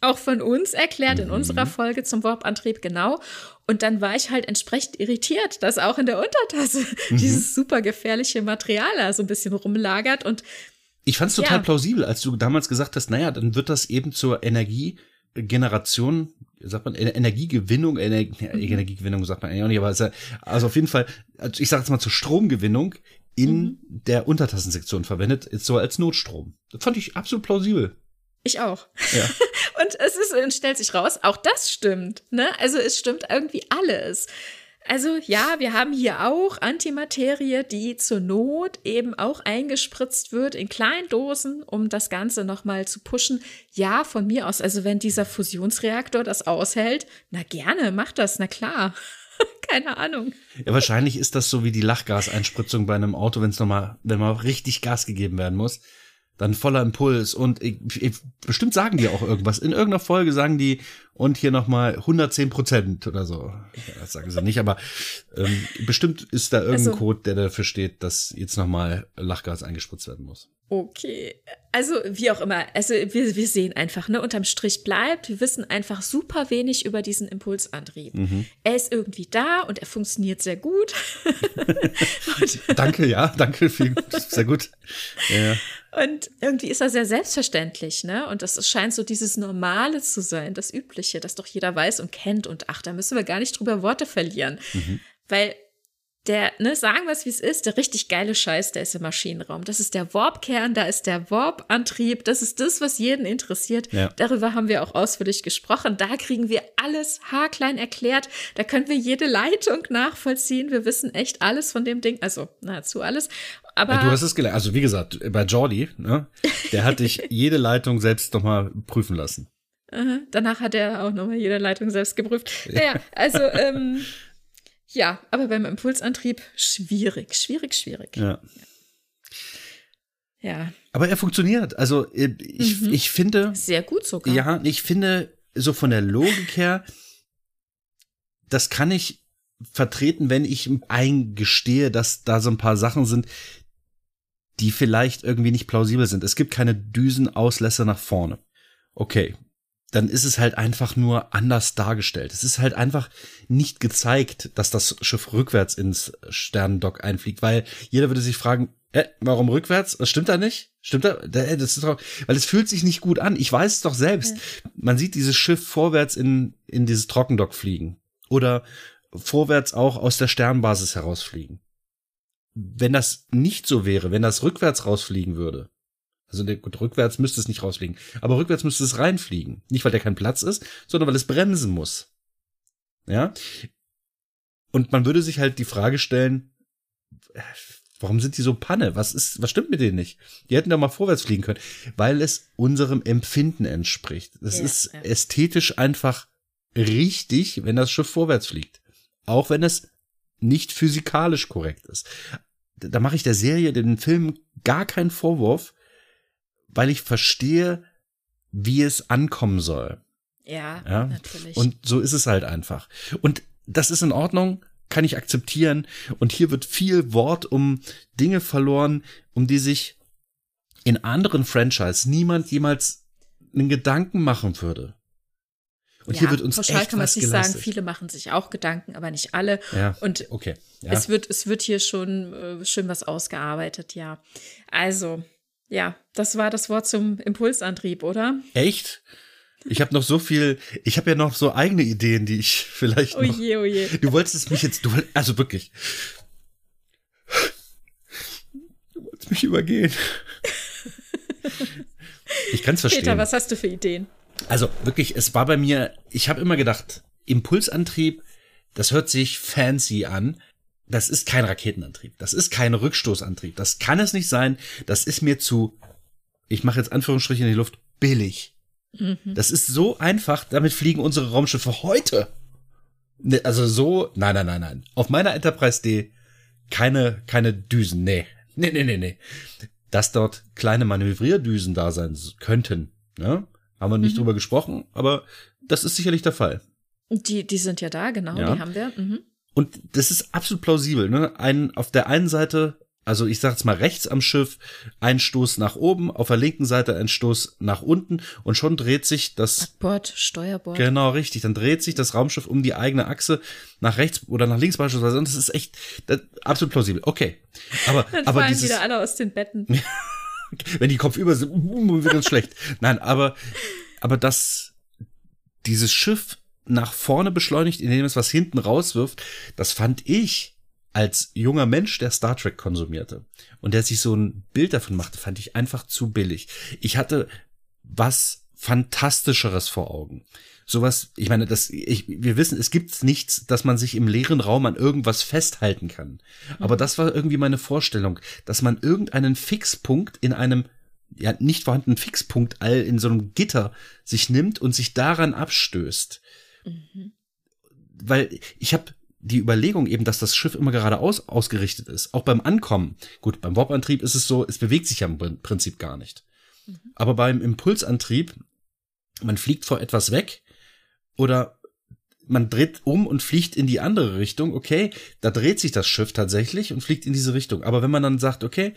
auch von uns erklärt in unserer mhm. Folge zum Warp-Antrieb, genau. Und dann war ich halt entsprechend irritiert, dass auch in der Untertasse mhm. dieses super gefährliche Material da so ein bisschen rumlagert und ich fand es total ja. plausibel, als du damals gesagt hast, naja, dann wird das eben zur Energiegeneration, sagt man, Energiegewinnung, Ener mhm. Energiegewinnung sagt man eigentlich auch nicht, aber also, also auf jeden Fall, also ich sage jetzt mal zur Stromgewinnung in mhm. der Untertassensektion verwendet, ist so als Notstrom. Das fand ich absolut plausibel. Ich auch. Ja. und es ist, und stellt sich raus, auch das stimmt. Ne? Also es stimmt irgendwie alles. Also ja, wir haben hier auch Antimaterie, die zur Not eben auch eingespritzt wird in kleinen Dosen, um das Ganze nochmal zu pushen. Ja, von mir aus. Also wenn dieser Fusionsreaktor das aushält, na gerne, mach das, na klar. Keine Ahnung. Ja, wahrscheinlich ist das so wie die Lachgaseinspritzung bei einem Auto, wenn es nochmal, wenn mal richtig Gas gegeben werden muss dann voller Impuls und ich, ich, bestimmt sagen die auch irgendwas. In irgendeiner Folge sagen die und hier nochmal 110 Prozent oder so. Das sagen sie nicht, aber ähm, bestimmt ist da irgendein also, Code, der dafür steht, dass jetzt nochmal Lachgas eingespritzt werden muss. Okay, also wie auch immer, also wir, wir sehen einfach, ne, unterm Strich bleibt, wir wissen einfach super wenig über diesen Impulsantrieb. Mhm. Er ist irgendwie da und er funktioniert sehr gut. danke, ja, danke, viel, sehr gut. Ja. Und irgendwie ist er sehr selbstverständlich, ne? Und das scheint so dieses Normale zu sein, das Übliche, das doch jeder weiß und kennt. Und ach, da müssen wir gar nicht drüber Worte verlieren. Mhm. Weil der, ne, sagen wir es wie es ist, der richtig geile Scheiß, der ist im Maschinenraum. Das ist der Warp-Kern, da ist der Warp-Antrieb, das ist das, was jeden interessiert. Ja. Darüber haben wir auch ausführlich gesprochen. Da kriegen wir alles haarklein erklärt. Da können wir jede Leitung nachvollziehen. Wir wissen echt alles von dem Ding, also nahezu alles. Aber ja, du hast es gelernt. Also wie gesagt, bei Jordi, ne, der hat dich jede Leitung selbst nochmal prüfen lassen. Aha. Danach hat er auch nochmal jede Leitung selbst geprüft. Naja, also ähm, ja, aber beim Impulsantrieb schwierig, schwierig, schwierig. Ja. Ja. Aber er funktioniert. Also äh, ich, mhm. ich finde. Sehr gut sogar. Ja, ich finde, so von der Logik her, das kann ich vertreten, wenn ich eingestehe, dass da so ein paar Sachen sind, die vielleicht irgendwie nicht plausibel sind. Es gibt keine Düsenauslässe nach vorne. Okay, dann ist es halt einfach nur anders dargestellt. Es ist halt einfach nicht gezeigt, dass das Schiff rückwärts ins Sternendock einfliegt, weil jeder würde sich fragen, äh, warum rückwärts? Das stimmt da nicht? Stimmt da? Das ist doch, weil es fühlt sich nicht gut an. Ich weiß es doch selbst. Man sieht dieses Schiff vorwärts in, in dieses Trockendock fliegen. Oder vorwärts auch aus der Sternbasis herausfliegen. Wenn das nicht so wäre, wenn das rückwärts rausfliegen würde, also gut, rückwärts müsste es nicht rausfliegen. Aber rückwärts müsste es reinfliegen. Nicht, weil der kein Platz ist, sondern weil es bremsen muss. Ja? Und man würde sich halt die Frage stellen, warum sind die so Panne? Was ist, was stimmt mit denen nicht? Die hätten da mal vorwärts fliegen können, weil es unserem Empfinden entspricht. Es ja, ist ja. ästhetisch einfach richtig, wenn das Schiff vorwärts fliegt. Auch wenn es nicht physikalisch korrekt ist. Da mache ich der Serie, den Film gar keinen Vorwurf, weil ich verstehe, wie es ankommen soll. Ja, ja, natürlich. Und so ist es halt einfach. Und das ist in Ordnung, kann ich akzeptieren. Und hier wird viel Wort um Dinge verloren, um die sich in anderen Franchise niemand jemals einen Gedanken machen würde. Und ja, hier wird uns pauschal echt kann man es nicht sagen. Viele machen sich auch Gedanken, aber nicht alle. Ja, und okay. Ja. es wird, es wird hier schon äh, schön was ausgearbeitet, ja. Also, ja, das war das Wort zum Impulsantrieb, oder? Echt? Ich habe noch so viel, ich habe ja noch so eigene Ideen, die ich vielleicht oh je, oh je. Du wolltest mich jetzt, du, also wirklich. Du wolltest mich übergehen. Ich kann es verstehen. Peter, was hast du für Ideen? Also wirklich, es war bei mir, ich habe immer gedacht, Impulsantrieb, das hört sich fancy an, das ist kein Raketenantrieb, das ist kein Rückstoßantrieb, das kann es nicht sein, das ist mir zu, ich mache jetzt Anführungsstriche in die Luft, billig. Mhm. Das ist so einfach, damit fliegen unsere Raumschiffe heute. Ne, also so, nein, nein, nein, nein. Auf meiner Enterprise D keine, keine Düsen, nee. Nee, nee, nee, nee. Dass dort kleine Manövrierdüsen da sein könnten, ne? Haben wir nicht mhm. drüber gesprochen, aber das ist sicherlich der Fall. Die, die sind ja da, genau, ja. die haben wir. Mhm. Und das ist absolut plausibel. Ne? Ein, auf der einen Seite also ich sage jetzt mal rechts am Schiff, ein Stoß nach oben, auf der linken Seite ein Stoß nach unten und schon dreht sich das Backbord, Steuerbord. Genau, richtig. Dann dreht sich das Raumschiff um die eigene Achse nach rechts oder nach links beispielsweise. Und das ist echt das, absolut plausibel. Okay. Aber, Dann aber fallen dieses, wieder alle aus den Betten. wenn die Kopfüber sind, wird ganz schlecht. Nein, aber, aber das, dieses Schiff nach vorne beschleunigt, indem es was hinten rauswirft, das fand ich als junger Mensch, der Star Trek konsumierte und der sich so ein Bild davon machte, fand ich einfach zu billig. Ich hatte was Fantastischeres vor Augen. Sowas, ich meine, das, ich, wir wissen, es gibt nichts, dass man sich im leeren Raum an irgendwas festhalten kann. Aber das war irgendwie meine Vorstellung, dass man irgendeinen Fixpunkt in einem ja nicht vorhandenen Fixpunkt all in so einem Gitter sich nimmt und sich daran abstößt. Weil ich habe die Überlegung eben, dass das Schiff immer geradeaus ausgerichtet ist, auch beim Ankommen. Gut, beim Warp-Antrieb ist es so, es bewegt sich ja im Prinzip gar nicht. Aber beim Impulsantrieb, man fliegt vor etwas weg oder man dreht um und fliegt in die andere Richtung, okay, da dreht sich das Schiff tatsächlich und fliegt in diese Richtung. Aber wenn man dann sagt, okay,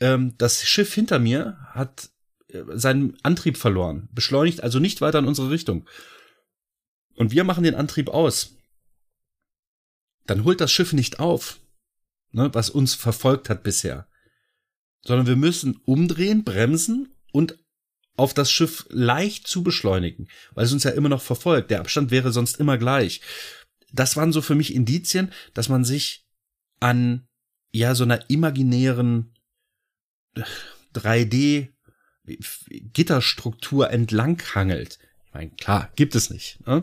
ähm, das Schiff hinter mir hat äh, seinen Antrieb verloren, beschleunigt also nicht weiter in unsere Richtung. Und wir machen den Antrieb aus. Dann holt das Schiff nicht auf, ne, was uns verfolgt hat bisher. Sondern wir müssen umdrehen, bremsen und auf das Schiff leicht zu beschleunigen, weil es uns ja immer noch verfolgt. Der Abstand wäre sonst immer gleich. Das waren so für mich Indizien, dass man sich an ja so einer imaginären 3D Gitterstruktur entlang hangelt. Meine, klar, gibt es nicht. Ne?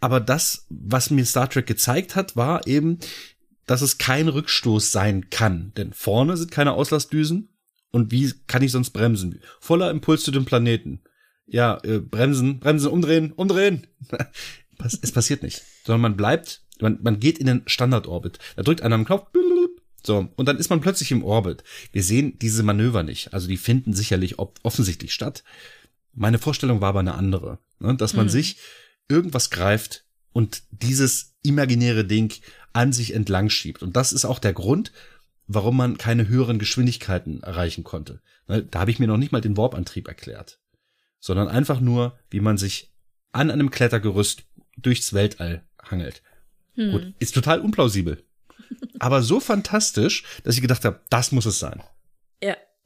Aber das, was mir Star Trek gezeigt hat, war eben, dass es kein Rückstoß sein kann. Denn vorne sind keine Auslassdüsen. Und wie kann ich sonst bremsen? Voller Impuls zu dem Planeten. Ja, äh, bremsen, bremsen, umdrehen, umdrehen. es passiert nicht. Sondern man bleibt, man, man geht in den Standardorbit. Da drückt einer am Knopf, so, und dann ist man plötzlich im Orbit. Wir sehen diese Manöver nicht. Also die finden sicherlich offensichtlich statt. Meine Vorstellung war aber eine andere. Ne? Dass man mhm. sich irgendwas greift und dieses imaginäre Ding an sich entlang schiebt. Und das ist auch der Grund, warum man keine höheren Geschwindigkeiten erreichen konnte. Ne? Da habe ich mir noch nicht mal den Warp-Antrieb erklärt. Sondern einfach nur, wie man sich an einem Klettergerüst durchs Weltall hangelt. Hm. Gut, ist total unplausibel aber so fantastisch, dass ich gedacht habe, das muss es sein.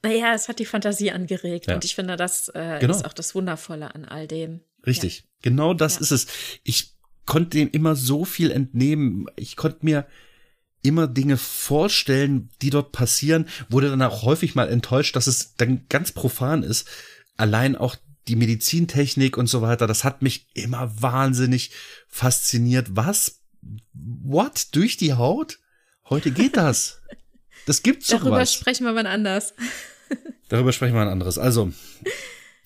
Ja, naja, es hat die Fantasie angeregt ja. und ich finde, das äh, genau. ist auch das Wundervolle an all dem. Richtig, ja. genau das ja. ist es. Ich konnte dem immer so viel entnehmen. Ich konnte mir immer Dinge vorstellen, die dort passieren, wurde dann auch häufig mal enttäuscht, dass es dann ganz profan ist. Allein auch die Medizintechnik und so weiter, das hat mich immer wahnsinnig fasziniert. Was? What? Durch die Haut? Heute geht das. Das gibt's doch Darüber was. sprechen wir wann anders. Darüber sprechen wir ein anderes. Also,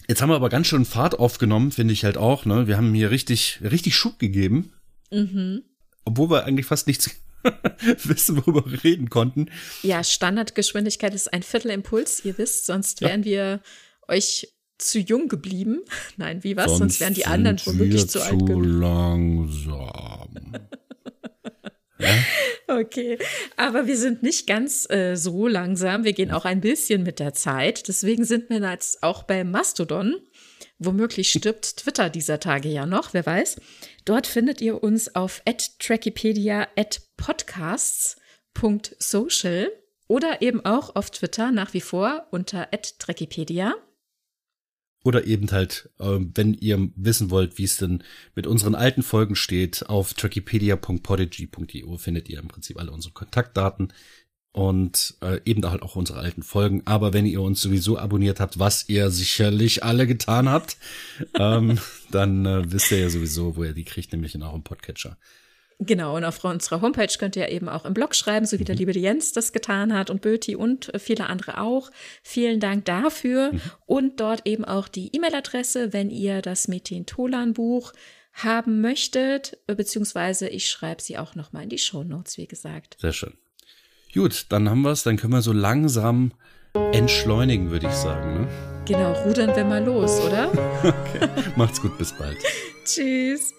jetzt haben wir aber ganz schön Fahrt aufgenommen, finde ich halt auch. Ne? Wir haben hier richtig, richtig Schub gegeben. Mhm. Obwohl wir eigentlich fast nichts wissen, worüber wir reden konnten. Ja, Standardgeschwindigkeit ist ein Viertel Impuls, ihr wisst, sonst wären ja. wir euch zu jung geblieben. Nein, wie was? Sonst, sonst wären die anderen womöglich zu alt geblieben. Zu langsam. Okay, aber wir sind nicht ganz äh, so langsam. Wir gehen auch ein bisschen mit der Zeit. Deswegen sind wir jetzt auch bei Mastodon. Womöglich stirbt Twitter dieser Tage ja noch, wer weiß. Dort findet ihr uns auf @trackipedia @podcasts.social oder eben auch auf Twitter nach wie vor unter @trackipedia. Oder eben halt, äh, wenn ihr wissen wollt, wie es denn mit unseren alten Folgen steht, auf trackipedia.podigy.io findet ihr im Prinzip alle unsere Kontaktdaten und äh, eben da halt auch unsere alten Folgen. Aber wenn ihr uns sowieso abonniert habt, was ihr sicherlich alle getan habt, ähm, dann äh, wisst ihr ja sowieso, wo ihr die kriegt, nämlich in eurem Podcatcher. Genau, und auf unserer Homepage könnt ihr eben auch im Blog schreiben, so wie der mhm. liebe Jens das getan hat und Böti und äh, viele andere auch. Vielen Dank dafür. Mhm. Und dort eben auch die E-Mail-Adresse, wenn ihr das Methin-Tolan-Buch haben möchtet, äh, beziehungsweise ich schreibe sie auch nochmal in die Show Notes, wie gesagt. Sehr schön. Gut, dann haben wir es, dann können wir so langsam entschleunigen, würde ich sagen. Ne? Genau, rudern wir mal los, oder? okay. Macht's gut, bis bald. Tschüss.